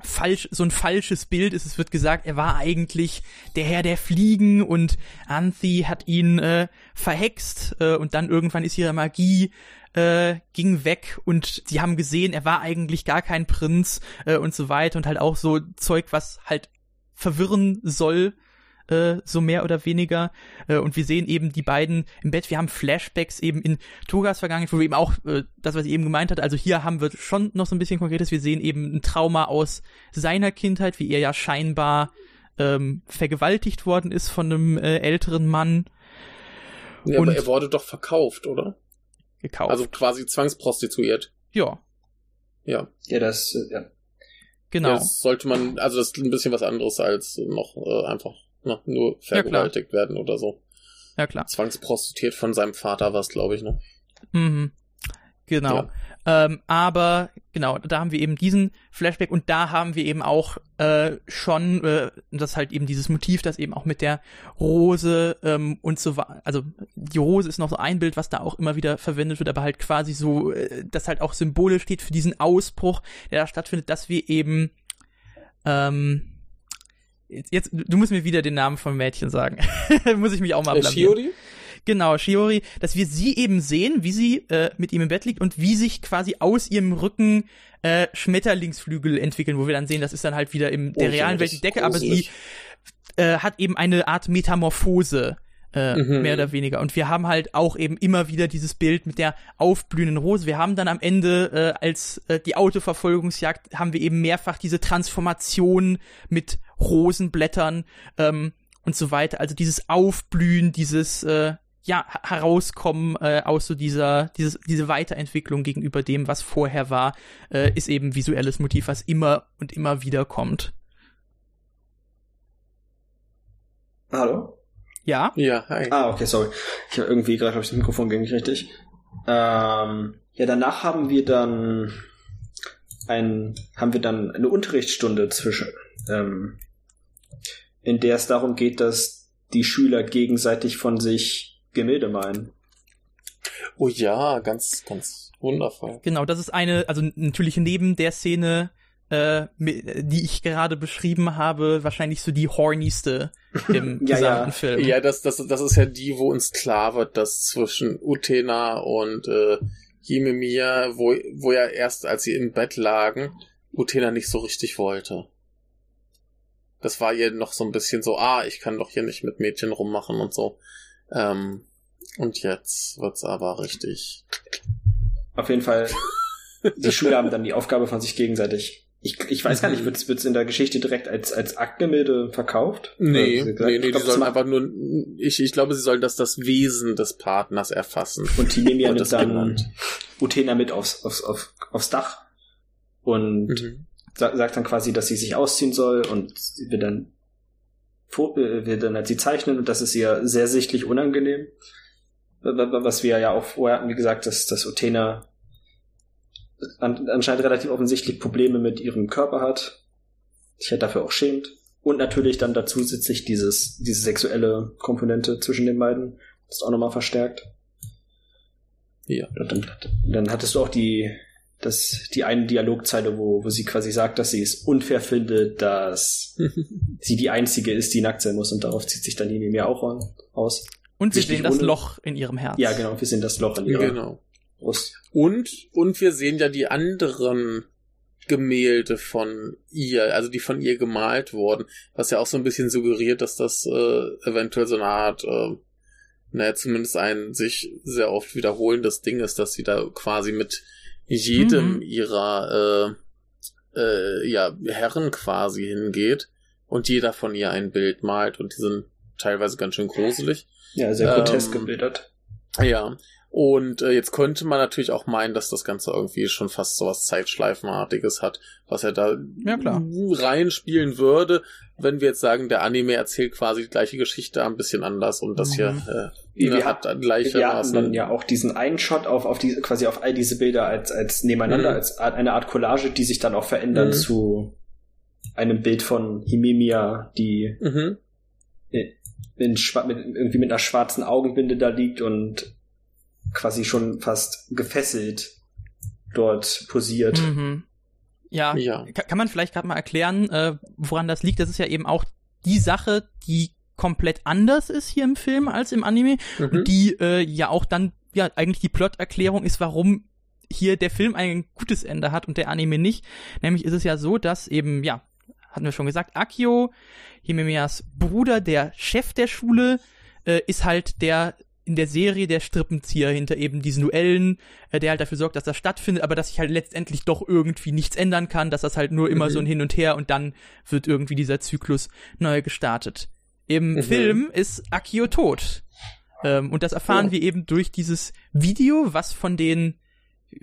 falsch, so ein falsches Bild ist. Es wird gesagt, er war eigentlich der Herr der Fliegen und Anthi hat ihn äh, verhext äh, und dann irgendwann ist ihre Magie äh, ging weg und sie haben gesehen, er war eigentlich gar kein Prinz äh, und so weiter und halt auch so Zeug, was halt verwirren soll äh, so mehr oder weniger. Äh, und wir sehen eben die beiden im Bett. Wir haben Flashbacks eben in Togas Vergangenheit, wo wir eben auch äh, das, was ich eben gemeint hat. Also hier haben wir schon noch so ein bisschen Konkretes. Wir sehen eben ein Trauma aus seiner Kindheit, wie er ja scheinbar ähm, vergewaltigt worden ist von einem äh, älteren Mann. Ja, und aber er wurde doch verkauft, oder? Gekauft. Also quasi zwangsprostituiert. Ja. Ja. Ja, das, ja. Genau. Ja, das sollte man, also das ist ein bisschen was anderes als noch äh, einfach na, nur vergewaltigt ja, werden oder so. Ja, klar. Zwangsprostituiert von seinem Vater war es, glaube ich, ne? Mhm. Genau. Ja. Ähm, aber genau, da haben wir eben diesen Flashback und da haben wir eben auch äh, schon äh, das halt eben dieses Motiv, das eben auch mit der Rose ähm, und so war. Also die Rose ist noch so ein Bild, was da auch immer wieder verwendet wird, aber halt quasi so, äh, das halt auch symbolisch steht für diesen Ausbruch, der da stattfindet, dass wir eben ähm, Jetzt, du musst mir wieder den Namen vom Mädchen sagen. Muss ich mich auch mal äh, blamieren. Shiori? Genau, Shiori, dass wir sie eben sehen, wie sie äh, mit ihm im Bett liegt und wie sich quasi aus ihrem Rücken äh, Schmetterlingsflügel entwickeln, wo wir dann sehen, das ist dann halt wieder in der oh, realen Welt die Decke, aber sie äh, hat eben eine Art Metamorphose äh, mhm. mehr oder weniger. Und wir haben halt auch eben immer wieder dieses Bild mit der aufblühenden Rose. Wir haben dann am Ende äh, als äh, die Autoverfolgungsjagd haben wir eben mehrfach diese Transformation mit Rosenblättern ähm, und so weiter. Also dieses Aufblühen, dieses äh, ja herauskommen äh, aus so dieser dieses, diese Weiterentwicklung gegenüber dem, was vorher war, äh, ist eben visuelles Motiv, was immer und immer wieder kommt. Hallo? Ja? Ja, hi. Ah, okay, sorry. Ich habe irgendwie gerade, ich das Mikrofon ging nicht richtig. Ähm, ja, danach haben wir dann ein, haben wir dann eine Unterrichtsstunde zwischen, ähm, in der es darum geht, dass die Schüler gegenseitig von sich Gemälde malen. Oh ja, ganz, ganz wundervoll. Genau, das ist eine, also natürlich neben der Szene, äh, die ich gerade beschrieben habe, wahrscheinlich so die hornyste im ja, gesamten ja. Film. Ja, das, das, das ist ja die, wo uns klar wird, dass zwischen Utena und äh, Himemiya, wo, wo ja erst, als sie im Bett lagen, Utena nicht so richtig wollte. Das war ihr noch so ein bisschen so, ah, ich kann doch hier nicht mit Mädchen rummachen und so. Ähm, und jetzt wird's aber richtig. Auf jeden Fall, die Schüler haben dann die Aufgabe von sich gegenseitig ich, ich weiß gar nicht, wird es in der Geschichte direkt als, als Aktgemälde verkauft? Nee, nee, nee, die sollen einfach nur, ich, ich glaube, sie sollen das, das Wesen des Partners erfassen. Und die nehmen ja dann genannt. Utena mit aufs, aufs, auf, aufs Dach und mhm. Sagt dann quasi, dass sie sich ausziehen soll und wird dann, äh, wird dann halt sie zeichnen und das ist ihr sehr sichtlich unangenehm. Was wir ja auch vorher hatten, wie gesagt, dass, dass Utena an, anscheinend relativ offensichtlich Probleme mit ihrem Körper hat, sich halt dafür auch schämt. Und natürlich dann dazu zusätzlich dieses, diese sexuelle Komponente zwischen den beiden, das ist auch nochmal verstärkt. Ja. Und dann, dann hattest du auch die, das, die eine Dialogzeile, wo, wo sie quasi sagt, dass sie es unfair findet, dass sie die einzige ist, die nackt sein muss und darauf zieht sich dann die mir auch aus. Und wir sehen das Loch in ihrem Herz. Ja, genau, wir sehen das Loch in ihrem genau. Brust. Und, und wir sehen ja die anderen Gemälde von ihr, also die von ihr gemalt wurden, was ja auch so ein bisschen suggeriert, dass das äh, eventuell so eine Art, äh, naja, zumindest ein sich sehr oft wiederholendes Ding ist, dass sie da quasi mit jedem mhm. ihrer äh, äh, ja, Herren quasi hingeht und jeder von ihr ein Bild malt und die sind teilweise ganz schön gruselig. Ja, sehr grotesk ähm, gebildet. Ja, und äh, jetzt könnte man natürlich auch meinen, dass das Ganze irgendwie schon fast so was Zeitschleifenartiges hat, was er da ja, klar. reinspielen würde, wenn wir jetzt sagen, der Anime erzählt quasi die gleiche Geschichte ein bisschen anders und das mhm. hier äh, wir hat gleiche Wir hatten dann ja auch diesen einen Shot auf, auf diese, quasi auf all diese Bilder als, als nebeneinander, mhm. als eine Art Collage, die sich dann auch verändern mhm. zu einem Bild von Himemiya, die mhm. in, in, mit, irgendwie mit einer schwarzen Augenbinde da liegt und quasi schon fast gefesselt dort posiert. Mhm. Ja, ja. kann man vielleicht gerade mal erklären, äh, woran das liegt? Das ist ja eben auch die Sache, die komplett anders ist hier im Film als im Anime mhm. und die äh, ja auch dann ja eigentlich die Plot-Erklärung ist, warum hier der Film ein gutes Ende hat und der Anime nicht. Nämlich ist es ja so, dass eben, ja, hatten wir schon gesagt, Akio, Himemiyas Bruder, der Chef der Schule, äh, ist halt der in der Serie der Strippenzieher hinter eben diesen Duellen, äh, der halt dafür sorgt, dass das stattfindet, aber dass sich halt letztendlich doch irgendwie nichts ändern kann, dass das halt nur immer mhm. so ein Hin und Her und dann wird irgendwie dieser Zyklus neu gestartet. Im mhm. Film ist Akio tot. Ähm, und das erfahren oh. wir eben durch dieses Video, was von den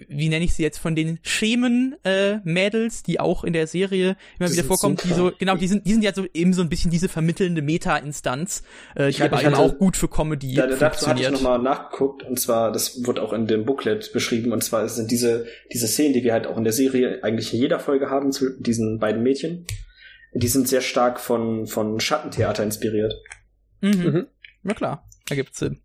wie nenne ich sie jetzt, von den Schemen-Mädels, äh, die auch in der Serie immer die wieder vorkommen, die so, genau, die sind, die sind ja so eben so ein bisschen diese vermittelnde Meta-Instanz, äh, die aber eben auch gut für Comedy da, da, Dazu hatte ich nochmal nachgeguckt, und zwar, das wird auch in dem Booklet beschrieben, und zwar sind diese, diese Szenen, die wir halt auch in der Serie eigentlich in jeder Folge haben, zu diesen beiden Mädchen, die sind sehr stark von, von Schattentheater inspiriert. Mhm. mhm. Na klar, ergibt Sinn.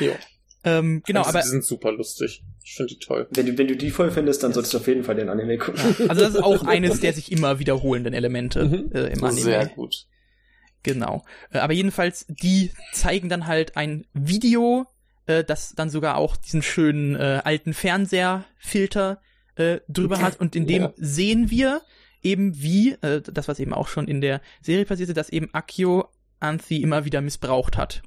ja. Ähm, genau, also, aber. Die sind super lustig. Ich finde die toll. Wenn du, wenn du die voll findest, dann solltest du auf jeden Fall den Anime gucken. Ja, also das ist auch eines der sich immer wiederholenden Elemente mhm. äh, im Anime. Sehr gut. Genau. Äh, aber jedenfalls, die zeigen dann halt ein Video, äh, das dann sogar auch diesen schönen äh, alten Fernseherfilter äh, drüber hat. Und in dem ja. sehen wir eben wie, äh, das was eben auch schon in der Serie passierte, dass eben Akio Anthi immer wieder missbraucht hat.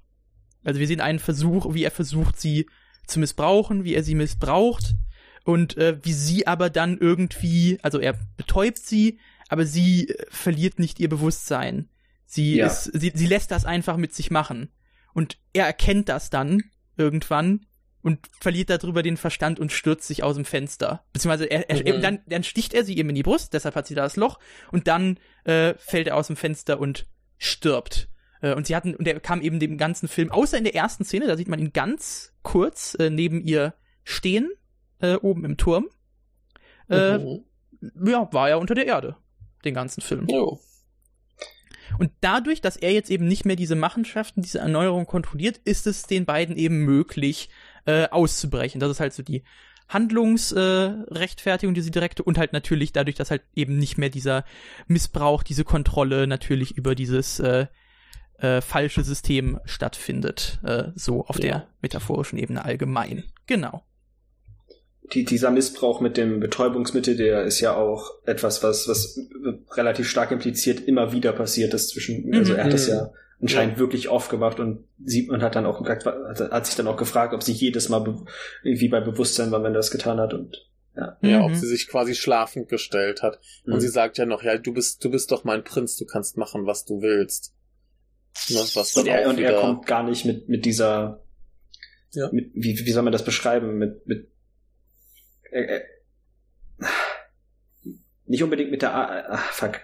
Also wir sehen einen Versuch, wie er versucht, sie zu missbrauchen, wie er sie missbraucht und äh, wie sie aber dann irgendwie, also er betäubt sie, aber sie äh, verliert nicht ihr Bewusstsein. Sie ja. ist, sie, sie lässt das einfach mit sich machen. Und er erkennt das dann irgendwann und verliert darüber den Verstand und stürzt sich aus dem Fenster. Beziehungsweise er, er mhm. dann, dann sticht er sie ihm in die Brust, deshalb hat sie da das Loch, und dann äh, fällt er aus dem Fenster und stirbt. Äh, und sie hatten, und er kam eben dem ganzen Film, außer in der ersten Szene, da sieht man ihn ganz kurz äh, neben ihr stehen, äh, oben im Turm. Äh, mhm. Ja, war er unter der Erde, den ganzen Film. Oh. Und dadurch, dass er jetzt eben nicht mehr diese Machenschaften, diese Erneuerung kontrolliert, ist es den beiden eben möglich, äh, auszubrechen. Das ist halt so die Handlungsrechtfertigung, äh, diese direkte und halt natürlich dadurch, dass halt eben nicht mehr dieser Missbrauch, diese Kontrolle natürlich über dieses äh, äh, falsche System stattfindet, äh, so auf ja. der metaphorischen Ebene allgemein. Genau. Die, dieser Missbrauch mit dem Betäubungsmittel, der ist ja auch etwas, was, was relativ stark impliziert immer wieder passiert ist zwischen, mhm. also er hat das ja mhm. anscheinend ja. wirklich oft gemacht und sie und hat dann auch hat sich dann auch gefragt, ob sie jedes Mal irgendwie bei Bewusstsein war, wenn er das getan hat und ja. ja, mhm. ob sie sich quasi schlafend gestellt hat. Und mhm. sie sagt ja noch, ja, du bist, du bist doch mein Prinz, du kannst machen, was du willst. Was, was und, er, und er kommt gar nicht mit, mit dieser, ja. mit, wie, wie soll man das beschreiben? Mit, mit, äh, äh, nicht unbedingt mit der, ach, fuck.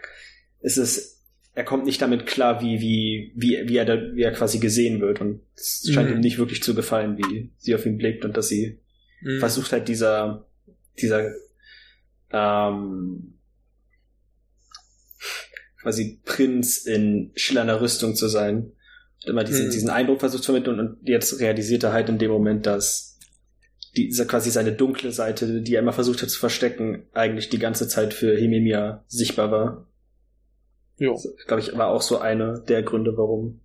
Es ist, er kommt nicht damit klar, wie, wie, wie, wie er da, wie er quasi gesehen wird und es scheint mhm. ihm nicht wirklich zu gefallen, wie sie auf ihn blickt und dass sie mhm. versucht halt dieser, dieser, ähm, quasi Prinz in schillernder Rüstung zu sein. Hat immer diesen, hm. diesen Eindruck versucht zu vermitteln und jetzt realisiert er halt in dem Moment, dass diese quasi seine dunkle Seite, die er immer versucht hat zu verstecken, eigentlich die ganze Zeit für Himemia sichtbar war. Das, glaube ich, war auch so einer der Gründe, warum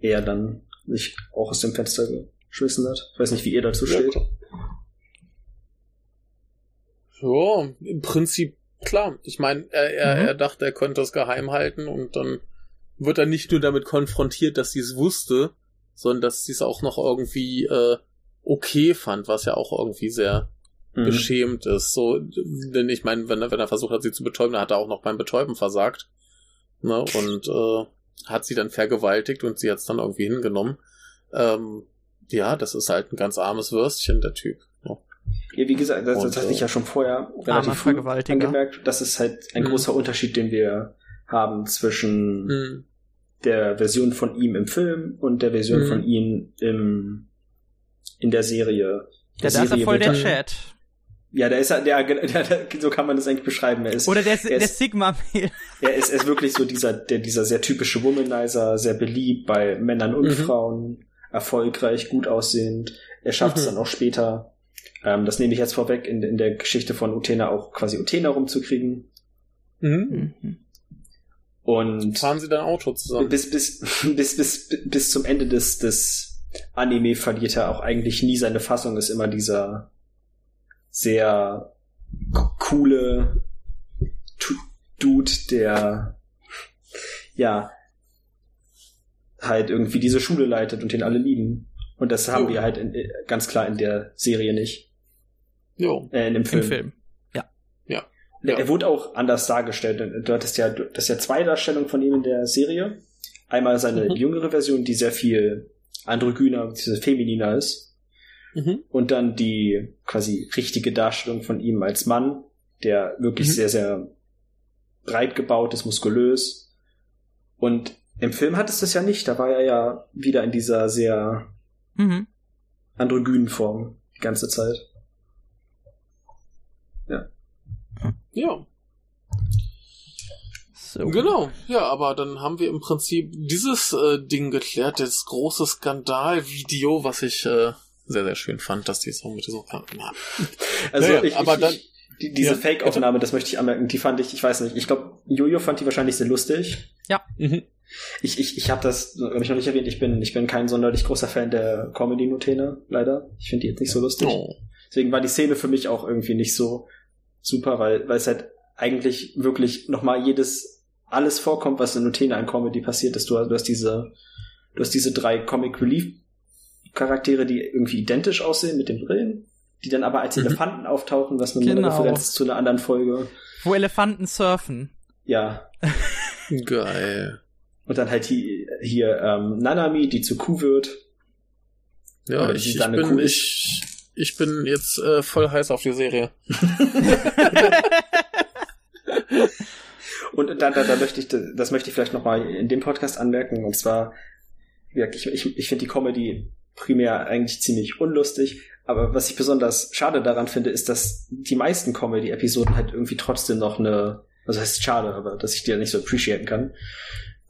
er dann sich auch aus dem Fenster geschmissen hat. Ich weiß nicht, wie ihr dazu steht. Ja, Ja, im Prinzip klar. Ich meine, er, er, Mhm. er dachte, er könnte es geheim halten und dann wird er nicht nur damit konfrontiert, dass sie es wusste, sondern dass sie es auch noch irgendwie äh, okay fand, was ja auch irgendwie sehr Mhm. beschämt ist. So, denn ich meine, wenn er, wenn er versucht hat, sie zu betäuben, dann hat er auch noch beim Betäuben versagt. Ne? Und äh, hat sie dann vergewaltigt und sie hat es dann irgendwie hingenommen. Ähm, ja, das ist halt ein ganz armes Würstchen, der Typ. Ja, wie gesagt, das, das hatte ich äh, ja schon vorher relativ früh angemerkt. Das ist halt ein Mhm. großer Unterschied, den wir haben zwischen Hm. der Version von ihm im Film und der Version Mhm. von ihm im, in der Serie. Ja, da ist er Serie voll der Chat. Ja, der ist ja, der, der, der, so kann man das eigentlich beschreiben. Er ist, Oder der, er der Sigma-Mail. er ist, er ist wirklich so dieser, der, dieser sehr typische Womanizer, sehr beliebt bei Männern und Mhm. Frauen, erfolgreich, gut aussehend. Er schafft es Mhm. dann auch später. Ähm, das nehme ich jetzt vorweg, in, in der Geschichte von Utena auch quasi Utena rumzukriegen. Mhm. Mhm. Und Fahren sie dann Auto zusammen? bis, bis, bis, bis, bis zum Ende des, des Anime verliert er auch eigentlich nie seine Fassung, ist immer dieser sehr co- coole Dude, der ja halt irgendwie diese Schule leitet und den alle lieben. Und das haben Jo. wir halt in, ganz klar in der Serie nicht. Jo. Äh, in dem Film. Im Film. Der, Ja. der wurde auch anders dargestellt. Du hattest ja, du hast ja zwei Darstellungen von ihm in der Serie. Einmal seine Mhm. jüngere Version, die sehr viel androgyner, beziehungsweise femininer ist. Mhm. Und dann die quasi richtige Darstellung von ihm als Mann, der wirklich Mhm. sehr, sehr breit gebaut ist, muskulös. Und im Film hat es das ja nicht. Da war er ja wieder in dieser sehr Mhm. androgynen Form die ganze Zeit. Ja, So. genau. Ja, aber dann haben wir im Prinzip dieses äh, Ding geklärt, das große Skandalvideo, was ich äh, sehr, sehr schön fand, dass die es auch mit so hatten. Ja. Also Ja, ja, ich, aber ich, dann- ich, die, diese Ja, Fake-Aufnahme, das möchte ich anmerken, die fand ich, ich weiß nicht, ich glaube, Jojo fand die wahrscheinlich sehr lustig. Mhm. Ich, ich, ich habe das, habe ich noch nicht erwähnt, ich bin, ich bin kein sonderlich großer Fan der Comedy-Nutene, leider. Ich finde die jetzt nicht so lustig. Oh. Deswegen war die Szene für mich auch irgendwie nicht so super, weil, weil es halt eigentlich wirklich nochmal jedes, alles vorkommt, was in Nutena an Comedy passiert ist. Du, hast- du hast diese, du hast diese drei Comic Relief Charaktere, die irgendwie identisch aussehen mit den Brillen, die dann aber als Mhm. Elefanten auftauchen, was eine Genau. Referenz zu einer anderen Folge. Wo Elefanten surfen. Ja. Geil. Und dann halt hier, hier ähm, Nanami, die zu Kuh wird. Ja, ich, die ich, dann eine bin, ich, ich bin jetzt äh, voll heiß auf die Serie. Und da, da, da möchte ich, das möchte ich vielleicht nochmal in dem Podcast anmerken. Und zwar, ich, ich, ich finde die Comedy primär eigentlich ziemlich unlustig. Aber was ich besonders schade daran finde, ist, dass die meisten Comedy-Episoden halt irgendwie trotzdem noch eine, also heißt schade, aber dass ich die ja nicht so appreciaten kann,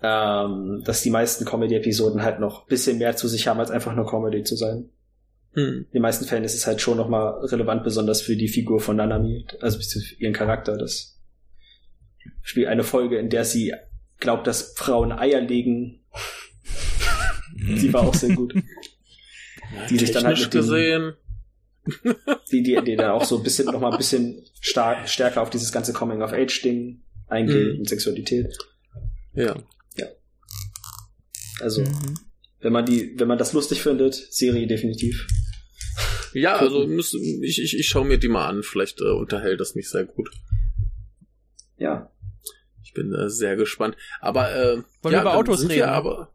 ähm, dass die meisten Comedy-Episoden halt noch bisschen mehr zu sich haben, als einfach nur Comedy zu sein. Hm. In den meisten Fällen ist es halt schon nochmal relevant, besonders für die Figur von Nanami, also beziehungsweise für ihren Charakter. Das spielt eine Folge, in der sie glaubt, dass Frauen Eier legen. Sie war auch sehr gut. Die sich dann halt mit gesehen. Die, die, die dann auch so ein bisschen, nochmal ein bisschen stark, stärker auf dieses ganze Coming-of-Age-Ding eingeht Mhm. und Sexualität. Ja. Also, Mhm. wenn man die, wenn man das lustig findet, Serie definitiv. Ja, Gucken. also müssen, ich, ich, ich schaue mir die mal an. Vielleicht äh, unterhält das mich sehr gut. Ja. Ich bin äh, sehr gespannt. Aber äh, Wollen wir ja, über dann Autos sind reden? Wir aber,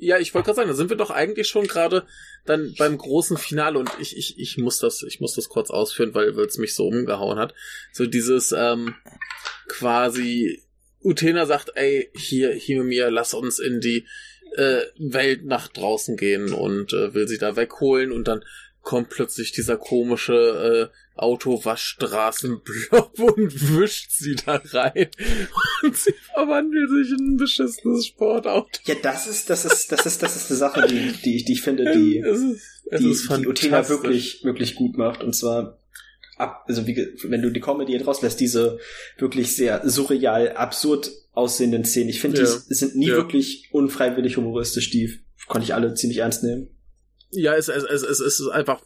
ja, ich wollte gerade sagen, da sind wir doch eigentlich schon gerade dann beim großen Finale und ich, ich, ich muss das, ich muss das kurz ausführen, weil es mich so umgehauen hat. So dieses ähm, quasi Utena sagt, ey, hier, hier mir, lass uns in die äh, Welt nach draußen gehen und äh, will sie da wegholen und dann kommt plötzlich dieser komische äh, Autowaschstraßenblob und wischt sie da rein und sie verwandelt sich in ein beschissenes Sportauto. Ja, das ist, das ist, das ist, das ist eine Sache, die, die ich, die ich finde, die, es ist, es die, ist die Utena wirklich, wirklich gut macht. Und zwar, ab, also wie, wenn du die Comedy rauslässt, diese wirklich sehr surreal, absurd aussehenden Szenen. Ich finde, Ja. die sind nie Ja. wirklich unfreiwillig humoristisch. Die konnte ich alle ziemlich ernst nehmen. Ja, es, es, es, es, ist einfach,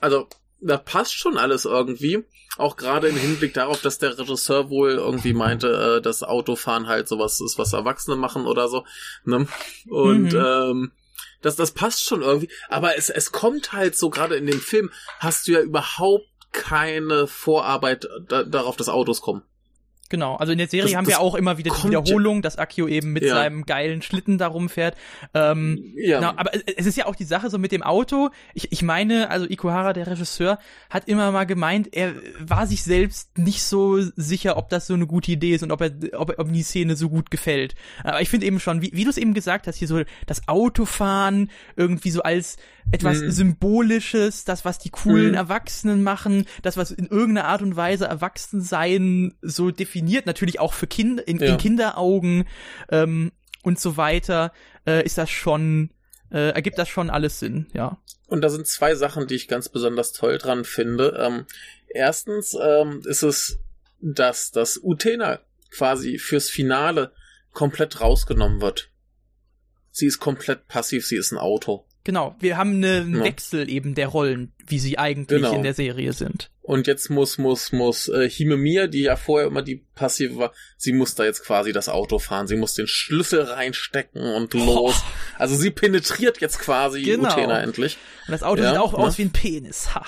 also da passt schon alles irgendwie. Auch gerade im Hinblick darauf, dass der Regisseur wohl irgendwie meinte, äh, dass Autofahren halt sowas ist, was Erwachsene machen oder so. Ne? Und mhm. ähm, das, das passt schon irgendwie. Aber es, es kommt halt so, gerade in dem Film, hast du ja überhaupt keine Vorarbeit da, darauf, dass Autos kommen. Genau, also in der Serie das, haben wir auch immer wieder die Wiederholung, dass Akio eben mit ja. seinem geilen Schlitten darum fährt. Ähm, ja. Genau, aber es ist ja auch die Sache so mit dem Auto. Ich, ich meine, also Ikuhara, der Regisseur, hat immer mal gemeint, er war sich selbst nicht so sicher, ob das so eine gute Idee ist und ob er, ob, ob die Szene so gut gefällt. Aber ich finde eben schon, wie, wie du es eben gesagt hast, hier so das Autofahren irgendwie so als etwas mhm. Symbolisches, das, was die coolen mhm. Erwachsenen machen, das, was in irgendeiner Art und Weise Erwachsensein so definiert, natürlich auch für Kinder, in, ja. in Kinderaugen ähm, und so weiter, äh, ist das schon, äh, ergibt das schon alles Sinn, ja. Und da sind zwei Sachen, die ich ganz besonders toll dran finde. Ähm, erstens ähm, ist es, dass das Utena quasi fürs Finale komplett rausgenommen wird. Sie ist komplett passiv, sie ist ein Auto. Genau, wir haben einen ja. Wechsel eben der Rollen, wie sie eigentlich genau. in der Serie sind. Und jetzt muss, muss, muss äh, Himemia, die ja vorher immer die passive war, sie muss da jetzt quasi das Auto fahren. Sie muss den Schlüssel reinstecken und los. Oh. Also sie penetriert jetzt quasi genau. Utena endlich. Und das Auto ja, sieht auch ne? aus wie ein Penis. Ha.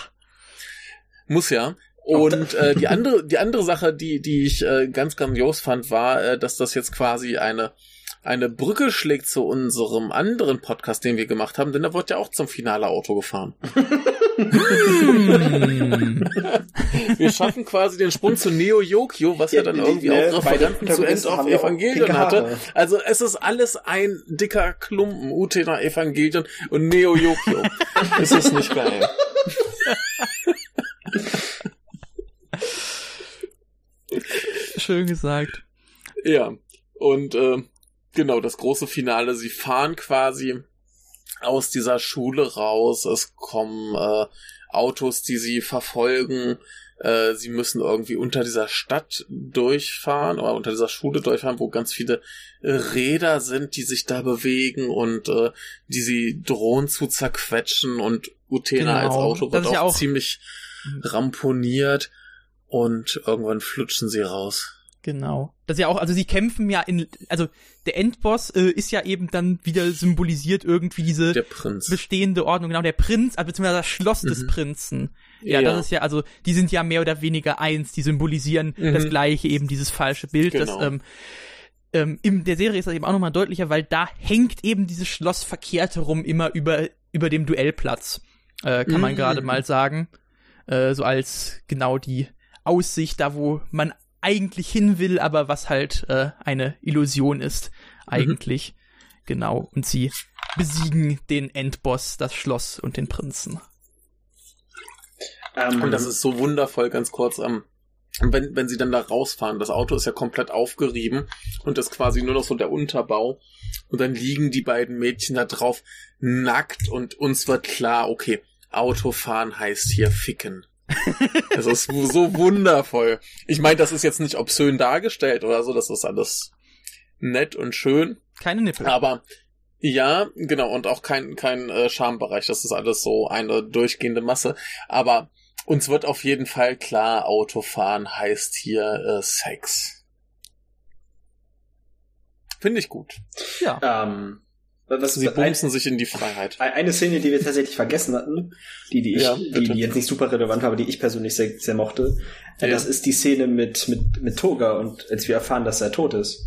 Muss ja. Und äh, die andere, die andere Sache, die, die ich äh, ganz grandios fand, war, äh, dass das jetzt quasi eine eine Brücke schlägt zu unserem anderen Podcast, den wir gemacht haben, denn da wird ja auch zum Finale Auto gefahren. wir schaffen quasi den Sprung zu Neo Yokio, was ja, ja dann die, irgendwie die, auch Referenten zu End of Evangelion hatte. Also es ist alles ein dicker Klumpen, Utena Evangelion und Neo Yokio. ist es nicht geil? Schön gesagt. Ja. Und äh, genau, das große Finale. Sie fahren quasi aus dieser Schule raus. Es kommen äh, Autos, die sie verfolgen. Äh, sie müssen irgendwie unter dieser Stadt durchfahren oder unter dieser Schule durchfahren, wo ganz viele äh, Räder sind, die sich da bewegen und äh, die sie drohen zu zerquetschen und Utena genau. als Auto wird auch, ja auch ziemlich ramponiert und irgendwann flutschen sie raus. Genau. Das ist ja auch, also sie kämpfen ja in, also der Endboss äh, ist ja eben dann wieder symbolisiert irgendwie diese bestehende Ordnung, genau, der Prinz, also beziehungsweise das Schloss mhm. des Prinzen. Ja, ja, das ist ja, also die sind ja mehr oder weniger eins, die symbolisieren mhm. das gleiche, eben dieses falsche Bild. Genau. Das, ähm, ähm, in der Serie ist das eben auch nochmal deutlicher, weil da hängt eben dieses Schloss verkehrt herum immer über, über dem Duellplatz, äh, kann mhm. man gerade mal sagen. Äh, so als genau die Aussicht, da wo man eigentlich hin will, aber was halt äh, eine Illusion ist, eigentlich. Mhm. Genau. Und sie besiegen den Endboss, das Schloss und den Prinzen. Ähm, und das ist so wundervoll, ganz kurz. Ähm, wenn, wenn sie dann da rausfahren, das Auto ist ja komplett aufgerieben und das quasi nur noch so der Unterbau. Und dann liegen die beiden Mädchen da drauf nackt und uns wird klar, okay, Autofahren heißt hier ficken. Es ist so wundervoll. Ich meine, das ist jetzt nicht obszön dargestellt oder so, das ist alles nett und schön. Keine Nippel. Aber ja, genau, und auch kein, kein äh, Schambereich. Das ist alles so eine durchgehende Masse. Aber uns wird auf jeden Fall klar, Autofahren heißt hier äh, Sex. Finde ich gut. Ja. Ähm, was, Sie bumsen ein, sich in die Freiheit. Eine Szene, die wir tatsächlich vergessen hatten, die, die ich, ja, die, die, jetzt nicht super relevant war, aber die ich persönlich sehr, sehr mochte, äh, ja. das ist die Szene mit, mit, mit Toga und als wir erfahren, dass er tot ist.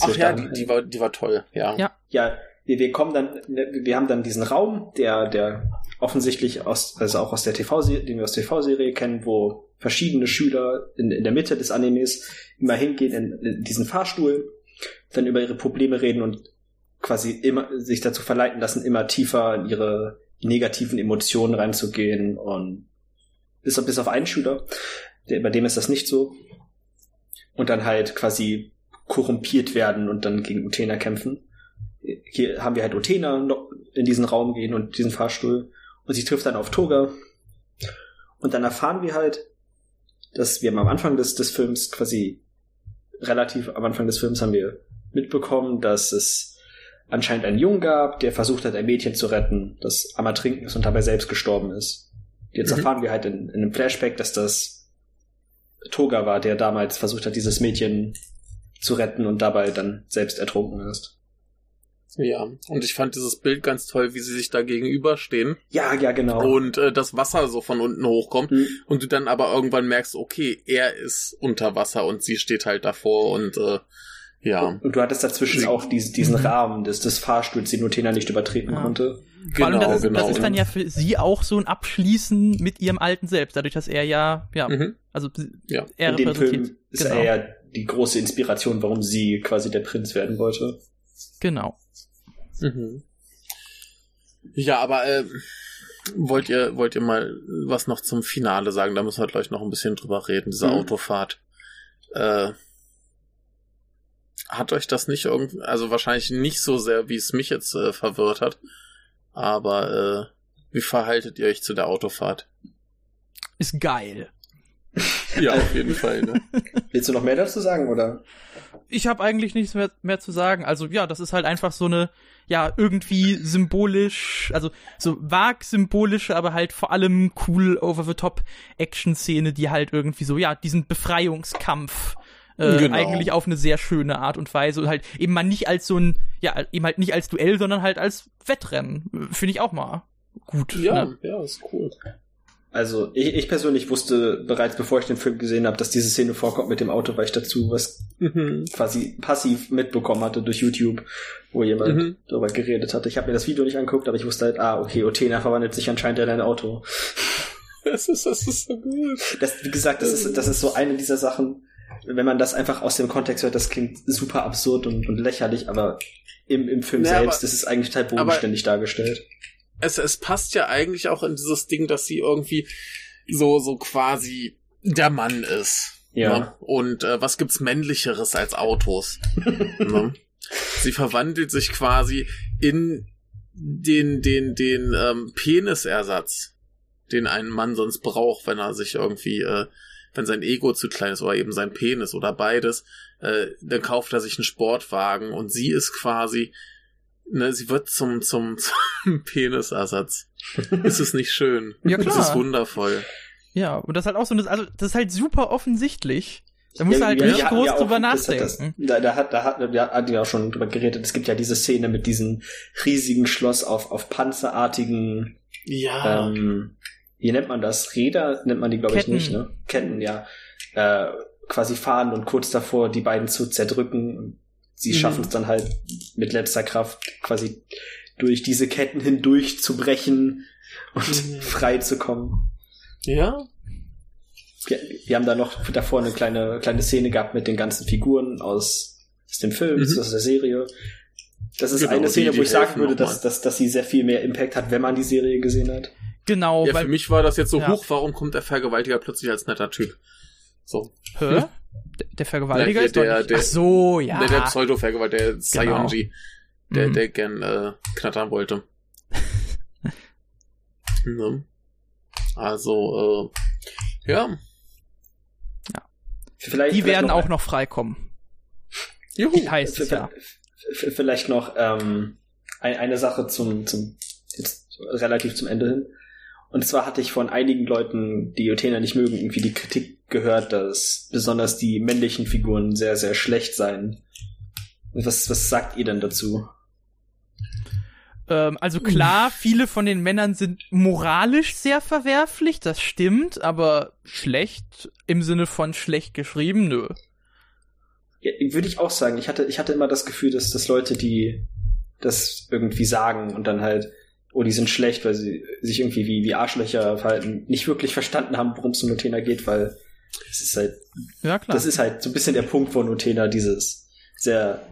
Ach ja, dann, die, die, war, die war toll, ja. Ja, ja wir, wir kommen dann, wir haben dann diesen Raum, der, der offensichtlich aus, also auch aus der TV-Serie, den wir aus der TV-Serie kennen, wo verschiedene Schüler in, in der Mitte des Animes immer hingehen in, in diesen Fahrstuhl, dann über ihre Probleme reden und quasi immer sich dazu verleiten lassen, immer tiefer in ihre negativen Emotionen reinzugehen und bis auf, bis auf einen Schüler, der, bei dem ist das nicht so. Und dann halt quasi korrumpiert werden und dann gegen Utena kämpfen. Hier haben wir halt Utena noch in diesen Raum gehen und diesen Fahrstuhl und sie trifft dann auf Toga. Und dann erfahren wir halt, dass wir am Anfang des, des Films quasi relativ am Anfang des Films haben wir mitbekommen, dass es anscheinend einen Jungen gab, der versucht hat, ein Mädchen zu retten, das am Ertrinken ist und dabei selbst gestorben ist. Jetzt mhm. erfahren wir halt in, in einem Flashback, dass das Toga war, der damals versucht hat, dieses Mädchen zu retten und dabei dann selbst ertrunken ist. Ja, und ich fand dieses Bild ganz toll, wie sie sich da gegenüberstehen. Ja, ja, genau. Und äh, das Wasser so von unten hochkommt mhm. und du dann aber irgendwann merkst, okay, er ist unter Wasser und sie steht halt davor und äh, ja. Und, und du hattest dazwischen sie auch diesen, diesen mhm. Rahmen des, des Fahrstuhls, den Nutena nicht übertreten ja. konnte. Vor allem, das, genau, das ist dann ja für sie auch so ein Abschließen mit ihrem alten Selbst, dadurch, dass er ja, ja, mhm. also ja. er In dem Film ist genau. er ja die große Inspiration, warum sie quasi der Prinz werden wollte. Genau. Mhm. Ja, aber äh, wollt ihr wollt ihr mal was noch zum Finale sagen? Da müssen wir gleich noch ein bisschen drüber reden. Diese mhm. Autofahrt. Äh, hat euch das nicht irgendwie, also wahrscheinlich nicht so sehr, wie es mich jetzt äh, verwirrt hat, aber äh, wie verhaltet ihr euch zu der Autofahrt? Ist geil. ja, auf jeden Fall. Ne? Willst du noch mehr dazu sagen, oder? Ich habe eigentlich nichts mehr, mehr zu sagen. Also ja, das ist halt einfach so eine, ja, irgendwie symbolisch, also so vag symbolische, aber halt vor allem cool over-the-top Action-Szene, die halt irgendwie so, ja, diesen Befreiungskampf äh, genau. eigentlich auf eine sehr schöne Art und Weise und halt eben mal nicht als so ein, ja, eben halt nicht als Duell, sondern halt als Wettrennen. Finde ich auch mal gut. Ja, ne? ja, ist cool. Also ich, ich persönlich wusste bereits, bevor ich den Film gesehen habe, dass diese Szene vorkommt mit dem Auto, weil ich dazu was mhm. quasi passiv mitbekommen hatte durch YouTube, wo jemand mhm. darüber geredet hatte. Ich habe mir das Video nicht angeguckt, aber ich wusste halt, ah, okay, Otena verwandelt sich anscheinend in ein Auto. Das ist, das ist so gut. Das, wie gesagt, das ist, das ist so eine dieser Sachen, wenn man das einfach aus dem Kontext hört, das klingt super absurd und, und lächerlich, aber im, im Film ja, selbst aber, ist es eigentlich total bodenständig dargestellt. Es, es passt ja eigentlich auch in dieses Ding, dass sie irgendwie so, so quasi der Mann ist. Ja. Ne? Und äh, was gibt's männlicheres als Autos? ne? Sie verwandelt sich quasi in den, den, den ähm, Penisersatz, den ein Mann sonst braucht, wenn er sich irgendwie äh, wenn sein Ego zu klein ist oder eben sein Penis oder beides, äh, dann kauft er sich einen Sportwagen und sie ist quasi, ne, sie wird zum, zum, zum Penisersatz. ist es nicht schön? Ja, klar. Das ist wundervoll. Ja, und das ist halt auch so, also, das ist halt super offensichtlich. Da muss ja, halt ja, nicht ja, groß ja, drüber nachdenken. Das, da, da hat, da hat, da hat die auch schon drüber geredet. Es gibt ja diese Szene mit diesem riesigen Schloss auf, auf panzerartigen, ja. ähm, wie nennt man das? Räder nennt man die, glaube ich, nicht, ne? Ketten, ja. Äh, quasi fahren und kurz davor die beiden zu zerdrücken. Sie mhm. schaffen es dann halt mit letzter Kraft quasi durch diese Ketten hindurch zu brechen und mhm. frei zu kommen. Ja. Wir, wir, haben da noch davor eine kleine, kleine Szene gehabt mit den ganzen Figuren aus, aus dem Film, mhm. aus der Serie. Das ist genau, eine Szene, die, wo ich sagen würde, dass, dass, dass sie sehr viel mehr Impact hat, wenn man die Serie gesehen hat. Genau. Ja, weil, für mich war das jetzt so, ja. hoch, warum kommt der Vergewaltiger plötzlich als netter Typ? So. Hä? Der Vergewaltiger der, ist der, doch der, Ach so, ja. Der, der Pseudo-Vergewaltiger, der Sayonji, genau. der, mhm. der gern äh, knattern wollte. ne? Also, äh, ja. Ja. Vielleicht, Die werden auch noch freikommen. Juhu. Heißt es ja. Vielleicht noch ähm, ein, eine Sache zum, zum jetzt relativ zum Ende hin. Und zwar hatte ich von einigen Leuten, die Utena nicht mögen, irgendwie die Kritik gehört, dass besonders die männlichen Figuren sehr, sehr schlecht seien. Was, was sagt ihr denn dazu? Ähm, also klar, viele von den Männern sind moralisch sehr verwerflich, das stimmt, aber schlecht im Sinne von schlecht geschrieben, nö. Ja, würde ich auch sagen. Ich hatte, ich hatte immer das Gefühl, dass, dass Leute, die das irgendwie sagen und dann halt oh, die sind schlecht, weil sie sich irgendwie wie, wie Arschlöcher verhalten, nicht wirklich verstanden haben, worum es um Nutena geht, weil es ist halt, ja, klar. das ist halt so ein bisschen der Punkt von Nutena, dieses sehr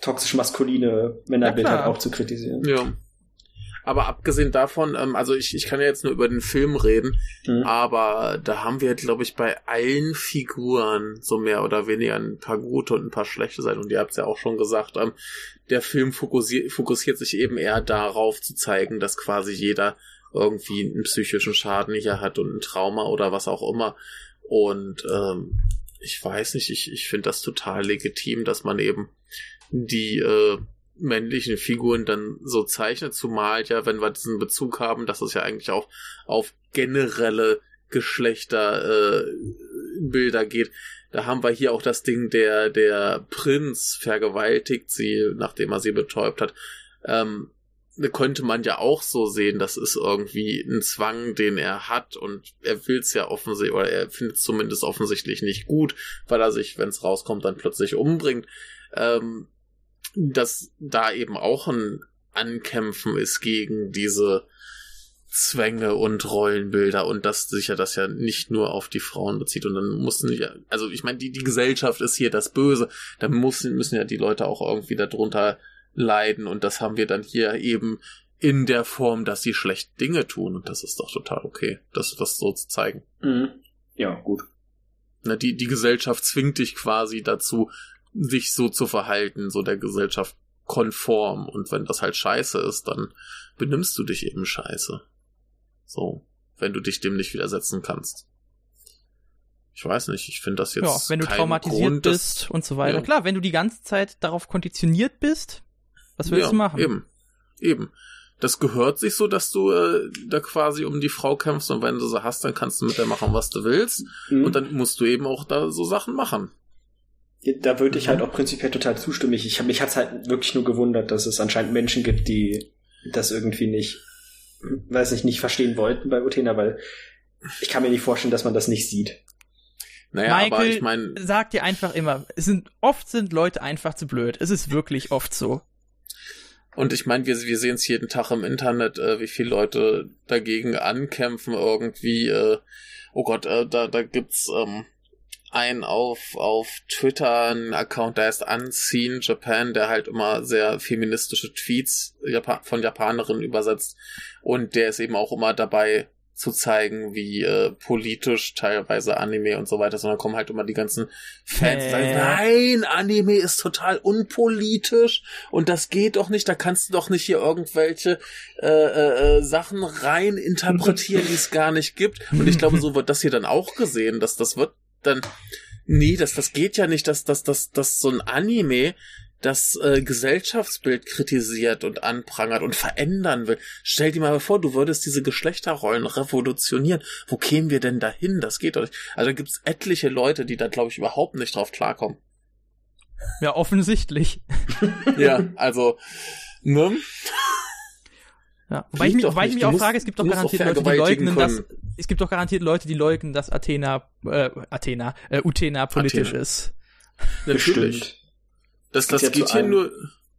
toxisch maskuline Männerbild ja, halt auch zu kritisieren. Ja. Aber abgesehen davon, ähm, also ich, ich kann ja jetzt nur über den Film reden, mhm. aber da haben wir, glaube ich, bei allen Figuren so mehr oder weniger ein paar gute und ein paar schlechte Seiten. Und ihr habt es ja auch schon gesagt, ähm, der Film fokussiert, fokussiert sich eben eher darauf zu zeigen, dass quasi jeder irgendwie einen psychischen Schaden hier hat und ein Trauma oder was auch immer. Und ähm, ich weiß nicht, ich, ich finde das total legitim, dass man eben die äh, männlichen Figuren dann so zeichnet, zumal ja, wenn wir diesen Bezug haben, dass es ja eigentlich auch auf generelle Geschlechterbilder äh, geht. Da haben wir hier auch das Ding, der, der Prinz vergewaltigt sie, nachdem er sie betäubt hat. Ähm, könnte man ja auch so sehen, das ist irgendwie ein Zwang, den er hat und er will es ja offensichtlich, oder er findet es zumindest offensichtlich nicht gut, weil er sich, wenn es rauskommt, dann plötzlich umbringt. Ähm, dass da eben auch ein Ankämpfen ist gegen diese Zwänge und Rollenbilder und dass sich ja das ja nicht nur auf die Frauen bezieht und dann mussten ja, also ich meine, die, die Gesellschaft ist hier das Böse, da müssen, müssen ja die Leute auch irgendwie darunter leiden und das haben wir dann hier eben in der Form, dass sie schlecht Dinge tun und das ist doch total okay, das, das so zu zeigen. Mhm. Ja, gut. Na, die, die Gesellschaft zwingt dich quasi dazu, sich so zu verhalten, so der Gesellschaft konform und wenn das halt scheiße ist, dann benimmst du dich eben scheiße. So, wenn du dich dem nicht widersetzen kannst. Ich weiß nicht, ich finde das jetzt. Ja, wenn du traumatisiert Grund, bist dass, und so weiter. Ja. Klar, wenn du die ganze Zeit darauf konditioniert bist, was willst ja, du machen? Eben. Eben. Das gehört sich so, dass du äh, da quasi um die Frau kämpfst und wenn du sie hast, dann kannst du mit der machen, was du willst. Mhm. Und dann musst du eben auch da so Sachen machen. Da würde ich halt auch prinzipiell total zustimmen. Ich, ich mich hat's halt wirklich nur gewundert, dass es anscheinend Menschen gibt, die das irgendwie nicht, weiß ich, nicht verstehen wollten bei Utena, weil ich kann mir nicht vorstellen, dass man das nicht sieht. Naja, Michael aber ich meine, sagt dir einfach immer, es sind oft sind Leute einfach zu blöd. Es ist wirklich oft so. Und ich meine, wir, wir sehen es jeden Tag im Internet, äh, wie viele Leute dagegen ankämpfen irgendwie. Äh, oh Gott, äh, da, da gibt's ähm, einen auf, auf Twitter, einen Account, der heißt Unseen Japan, der halt immer sehr feministische Tweets von Japanerinnen übersetzt. Und der ist eben auch immer dabei, zu zeigen, wie äh, politisch teilweise Anime und so weiter, sondern kommen halt immer die ganzen Fans und sagen, nein, Anime ist total unpolitisch und das geht doch nicht, da kannst du doch nicht hier irgendwelche äh, äh, äh Sachen rein interpretieren, die es gar nicht gibt. Und ich glaube, so wird das hier dann auch gesehen, dass das wird dann nee, das, das geht ja nicht, dass, dass, dass, dass so ein Anime das äh, Gesellschaftsbild kritisiert und anprangert und verändern will. Stell dir mal vor, du würdest diese Geschlechterrollen revolutionieren. Wo kämen wir denn dahin? Das geht doch nicht. Also gibt es etliche Leute, die da, glaube ich, überhaupt nicht drauf klarkommen. Ja, offensichtlich. ja, also, ne? Ja, wobei ich, mich, wobei ich mich auch frage, es gibt doch garantiert Leute, die leugnen, dass es gibt doch garantiert Leute, die leugnen, dass Athena, äh, Athena, äh, Utena politisch Athena. ist. Natürlich. Das, das, das geht hier nur,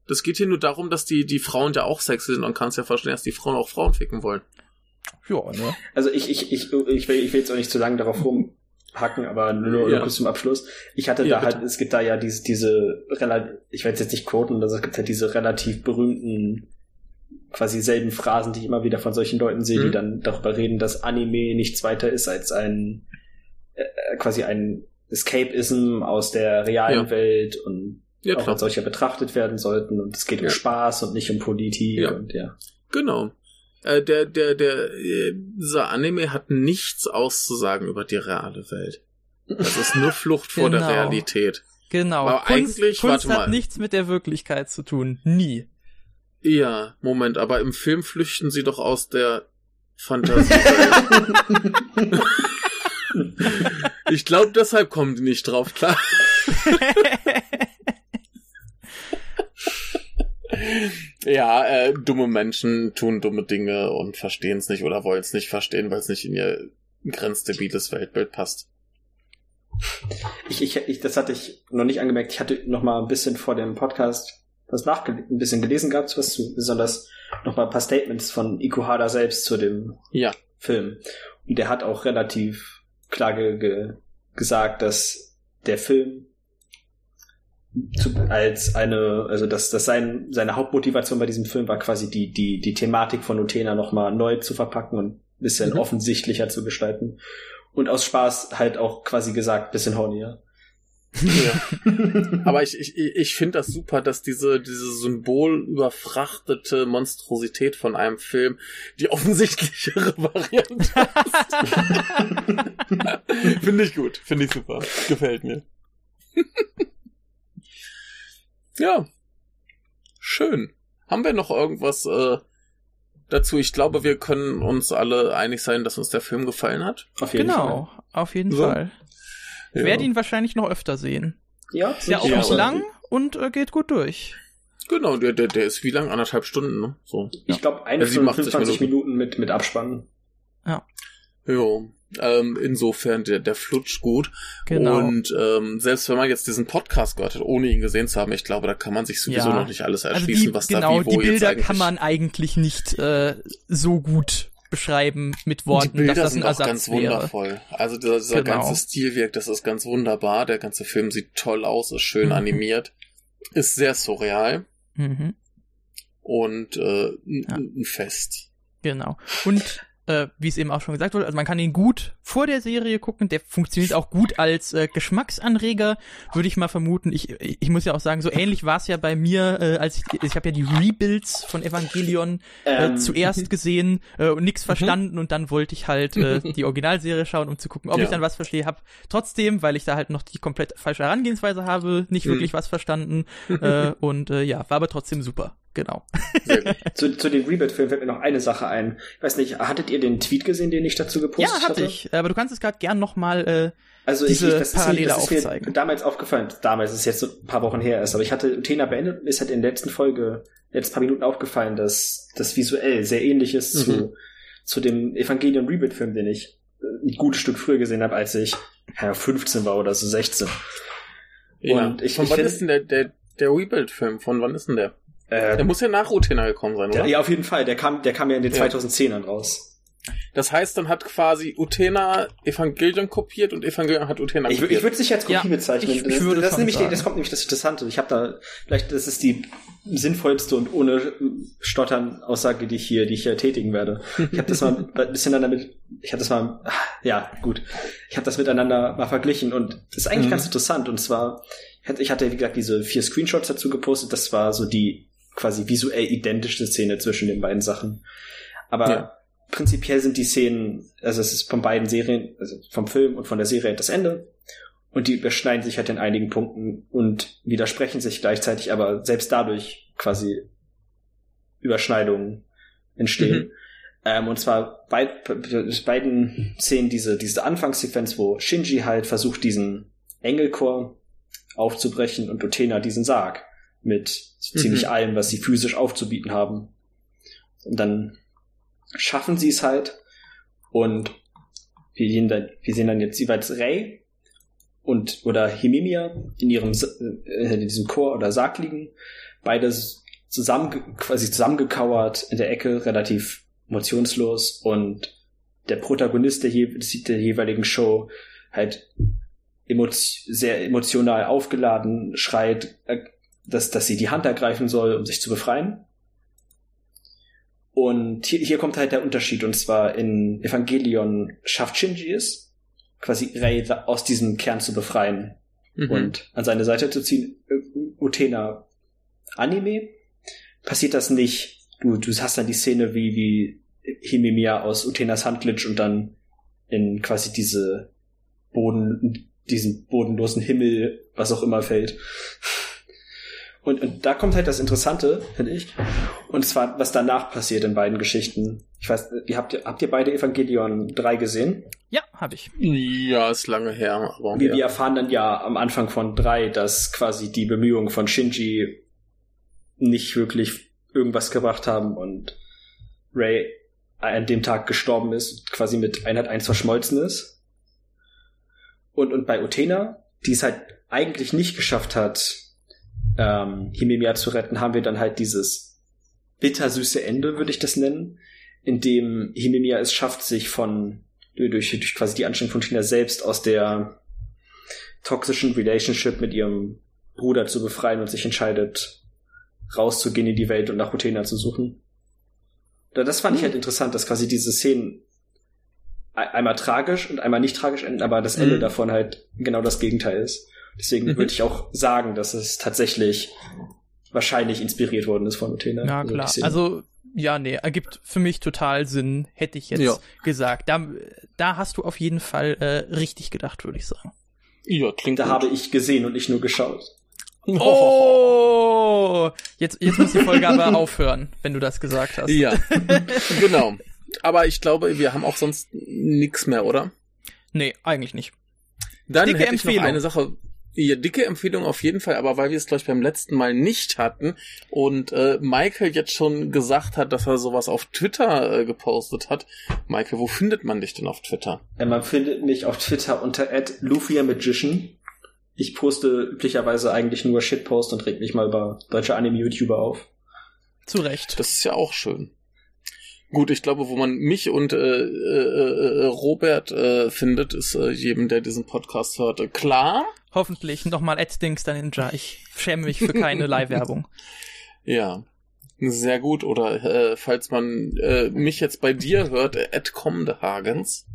das geht hier nur darum, dass die, die Frauen ja auch sexy sind und kannst ja verstehen, dass die Frauen auch Frauen ficken wollen. Ja, ne? Also ich, ich, ich, ich will, ich will jetzt auch nicht zu lange darauf rumhacken, aber nur, ja. kurz zum Abschluss. Ich hatte ja, da bitte. halt, es gibt da ja diese, diese relativ, ich werde jetzt nicht quoten, also es gibt halt diese relativ berühmten quasi selben Phrasen, die ich immer wieder von solchen Leuten sehe, mhm. die dann darüber reden, dass Anime nichts weiter ist als ein äh, quasi ein Escapism aus der realen ja. Welt und ja, auch als solcher betrachtet werden sollten und es geht ja. um Spaß und nicht um Politik ja. und ja. Genau. Äh, der, der, der, äh, dieser Anime hat nichts auszusagen über die reale Welt. Das ist nur Flucht vor genau. der Realität. Genau. Aber Kunst, eigentlich, Kunst warte hat mal. nichts mit der Wirklichkeit zu tun. Nie. Ja, Moment, aber im Film flüchten sie doch aus der Fantasie. ich glaube, deshalb kommen die nicht drauf, klar. ja, äh, dumme Menschen tun dumme Dinge und verstehen es nicht oder wollen es nicht verstehen, weil es nicht in ihr grenzdebiles Weltbild passt. Ich, ich, ich, das hatte ich noch nicht angemerkt. Ich hatte noch mal ein bisschen vor dem Podcast was nach ein bisschen gelesen gehabt, was zu, besonders noch mal ein paar Statements von Ikuhara selbst zu dem ja. Film. Und der hat auch relativ klar ge, ge, gesagt, dass der Film zu, als eine, also dass, dass sein, seine Hauptmotivation bei diesem Film war quasi die, die, die Thematik von Utena nochmal neu zu verpacken und ein bisschen mhm. offensichtlicher zu gestalten. Und aus Spaß halt auch quasi gesagt, bisschen hornier. Ja. Aber ich, ich, ich finde das super, dass diese, diese symbolüberfrachtete Monstrosität von einem Film die offensichtlichere Variante ist. finde ich gut, finde ich super. Gefällt mir. Ja. Schön. Haben wir noch irgendwas äh, dazu? Ich glaube, wir können uns alle einig sein, dass uns der Film gefallen hat. Auf jeden genau, Fall. auf jeden so. Fall. Ja. Werde ihn wahrscheinlich noch öfter sehen. Ja, ist ja auch nicht lang und äh, geht gut durch. Genau, der, der, der ist wie lang? Anderthalb Stunden, ne? So. Ich ja. glaube, 21 Minuten. Minuten mit, mit Abspannen. Ja. Jo. Ähm, insofern, der, der flutscht gut. Genau. Und ähm, selbst wenn man jetzt diesen Podcast gehört hat, ohne ihn gesehen zu haben, ich glaube, da kann man sich sowieso ja. noch nicht alles erschließen, also die, was genau, da wie wo die Bilder kann man eigentlich nicht äh, so gut beschreiben mit Worten, die Bilder dass das ein ein Ersatz ganz wäre. wundervoll. Also dieser, Genau. ganze Stilwerk, das ist ganz wunderbar. Der ganze Film sieht toll aus, ist schön animiert, ist sehr surreal Mhm. und äh, Ja. ein Fest. Genau. Und äh, wie es eben auch schon gesagt wurde, also man kann ihn gut vor der Serie gucken, der funktioniert auch gut als äh, Geschmacksanreger, würde ich mal vermuten. Ich, ich muss ja auch sagen, so ähnlich war es ja bei mir, äh, als ich, ich habe ja die Rebuilds von Evangelion äh, Ähm, zuerst gesehen äh, und nichts verstanden und dann wollte ich halt äh, die Originalserie schauen, um zu gucken, ob Ja. ich dann was verstehe. Hab trotzdem, weil ich da halt noch die komplett falsche Herangehensweise habe, nicht Mhm. wirklich was verstanden äh, und äh, ja, war aber trotzdem super. Genau. Sehr gut. Zu, zu den Rebuild-Filmen fällt mir noch eine Sache ein. Ich weiß nicht, hattet ihr den Tweet gesehen, den ich dazu gepostet Ja, hatte ich. Aber du kannst es gerade gern nochmal äh, Also diese ich, das Parallele ist mir, das ist mir aufzeigen. damals aufgefallen. Damals ist jetzt so ein paar Wochen her ist, aber ich hatte Utena beendet und ist halt in der letzten Folge, letzten paar Minuten aufgefallen, dass das visuell sehr ähnlich ist Mhm. zu, zu dem Evangelion Rebuild-Film, den ich äh, ein gutes Stück früher gesehen habe, als ich ja, 15 war oder so 16. Ja. Und ich- Von ich wann find- ist denn der, der, der Rebuild-Film? Von wann ist denn der? Äh, Der muss ja nach Utena gekommen sein, oder? der, ja, auf jeden Fall. Der kam, der kam ja in den Ja. 2010ern raus. Das heißt, dann hat quasi Utena Evangelion kopiert und Evangelion hat Utena Ich, wür- ich kopiert. würde es nicht als Kopie Ja, bezeichnen. ich- ich das, würde das, ist schon nämlich, das kommt nämlich das Interessante. Ich habe da, vielleicht, das ist die sinnvollste und ohne Stottern Aussage, die ich hier, die ich hier tätigen werde. Ich habe das mal ein bisschen dann damit, ich habe das mal, ja, gut. Ich habe das miteinander mal verglichen und das ist eigentlich Mhm. ganz interessant. Und zwar, ich hatte- ich hatte, wie gesagt, diese vier Screenshots dazu gepostet. Das war so die quasi visuell identische Szene zwischen den beiden Sachen. Aber Ja. prinzipiell sind die Szenen, also es ist von beiden Serien, also vom Film und von der Serie das Ende. Und die überschneiden sich halt in einigen Punkten und widersprechen sich gleichzeitig, aber selbst dadurch quasi Überschneidungen entstehen. Mhm. Ähm, und zwar bei, bei beiden Szenen diese, diese Anfangssequenz, wo Shinji halt versucht, diesen Engelchor aufzubrechen und Utena diesen Sarg mit so Mhm. ziemlich allem, was sie physisch aufzubieten haben. Und dann schaffen sie es halt und wir sehen dann, wir sehen dann jetzt jeweils Rei und oder Himimia in ihrem äh, in diesem Chor oder Sarg liegen, beide zusammen quasi zusammengekauert in der Ecke, relativ emotionslos und der Protagonist der, der jeweiligen Show halt emotio sehr emotional aufgeladen schreit, äh, dass, dass sie die Hand ergreifen soll, um sich zu befreien. Und hier, hier kommt halt der Unterschied, und zwar in Evangelion schafft Shinji es, quasi Rei aus diesem Kern zu befreien Mhm. und an seine Seite zu ziehen. Äh, Utena Anime passiert das nicht. Du, du hast dann die Szene, wie, wie Himemiya aus Utenas Hand glitscht und dann in quasi diese Boden, diesen bodenlosen Himmel, was auch immer fällt. Und, und da kommt halt das Interessante, finde ich. Und zwar, was danach passiert in beiden Geschichten. Ich weiß, ihr habt, habt ihr beide Evangelion 3 gesehen? Ja, habe ich. Ja, ist lange her, aber Wir, ja. wir erfahren dann ja am Anfang von 3, dass quasi die Bemühungen von Shinji nicht wirklich irgendwas gebracht haben und Ray an dem Tag gestorben ist, quasi mit Einheit 1 verschmolzen ist. Und, und bei Utena, die es halt eigentlich nicht geschafft hat, ähm, Himemiya zu retten, haben wir dann halt dieses bittersüße Ende, würde ich das nennen, in dem Himemiya es schafft, sich von durch, durch quasi die Anstrengung von Tina selbst aus der toxischen Relationship mit ihrem Bruder zu befreien und sich entscheidet, rauszugehen in die Welt und nach Utena zu suchen. Da- Das fand ich halt interessant, dass quasi diese Szenen ei- einmal tragisch und einmal nicht tragisch enden, aber das Ende Mhm. davon halt genau das Gegenteil ist. Deswegen Mhm. würde ich auch sagen, dass es tatsächlich wahrscheinlich inspiriert worden ist von Utena. Ja, Also klar. Szene. Also, ja, nee, ergibt für mich total Sinn, hätte ich jetzt Ja. gesagt. Da, da hast du auf jeden Fall äh, richtig gedacht, würde ich sagen. ja, klingt da gut. habe ich gesehen und nicht nur geschaut. Oh! Jetzt, jetzt muss die Folge aber aufhören, wenn du das gesagt hast. Ja, genau. Aber ich glaube, wir haben auch sonst nix mehr, oder? Nee, eigentlich nicht. Dann Dicke hätte ich noch Empfehlung. eine Sache. Ja, dicke Empfehlung auf jeden Fall, aber weil wir es, glaube ich, beim letzten Mal nicht hatten und äh, Michael jetzt schon gesagt hat, dass er sowas auf Twitter äh, gepostet hat. Michael, wo findet man dich denn auf Twitter? Äh, Man findet mich auf Twitter unter @lufiamagician. Ich poste üblicherweise eigentlich nur Shitpost und reg mich mal über deutsche Anime-YouTuber auf. Zu Recht. Das ist ja auch schön. Gut, ich glaube, wo man mich und äh, äh, äh, Robert äh, findet, ist äh, jedem, der diesen Podcast hört, äh, klar. Hoffentlich nochmal Ed Dingster Ninja. Ich schäme mich für keine Leihwerbung. Ja, sehr gut. Oder äh, falls man äh, mich jetzt bei dir hört, äh, Ed Comdehagens.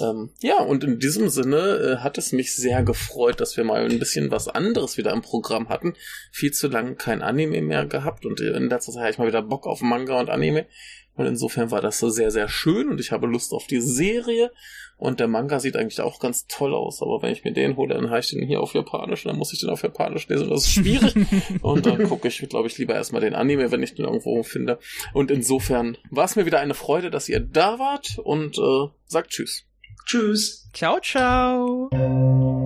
Ähm, ja, und in diesem Sinne äh, hat es mich sehr gefreut, dass wir mal ein bisschen was anderes wieder im Programm hatten. Viel zu lange kein Anime mehr gehabt und in letzter Zeit habe ich mal wieder Bock auf Manga und Anime. Und insofern war das so sehr, sehr schön und ich habe Lust auf die Serie. Und der Manga sieht eigentlich auch ganz toll aus, aber wenn ich mir den hole, dann habe ich den hier auf Japanisch und dann muss ich den auf Japanisch lesen. Das ist schwierig. und dann gucke ich, glaube ich, lieber erstmal den Anime, wenn ich den irgendwo finde. Und insofern war es mir wieder eine Freude, dass ihr da wart und äh, sagt Tschüss. Tschüss! Ciao, ciao.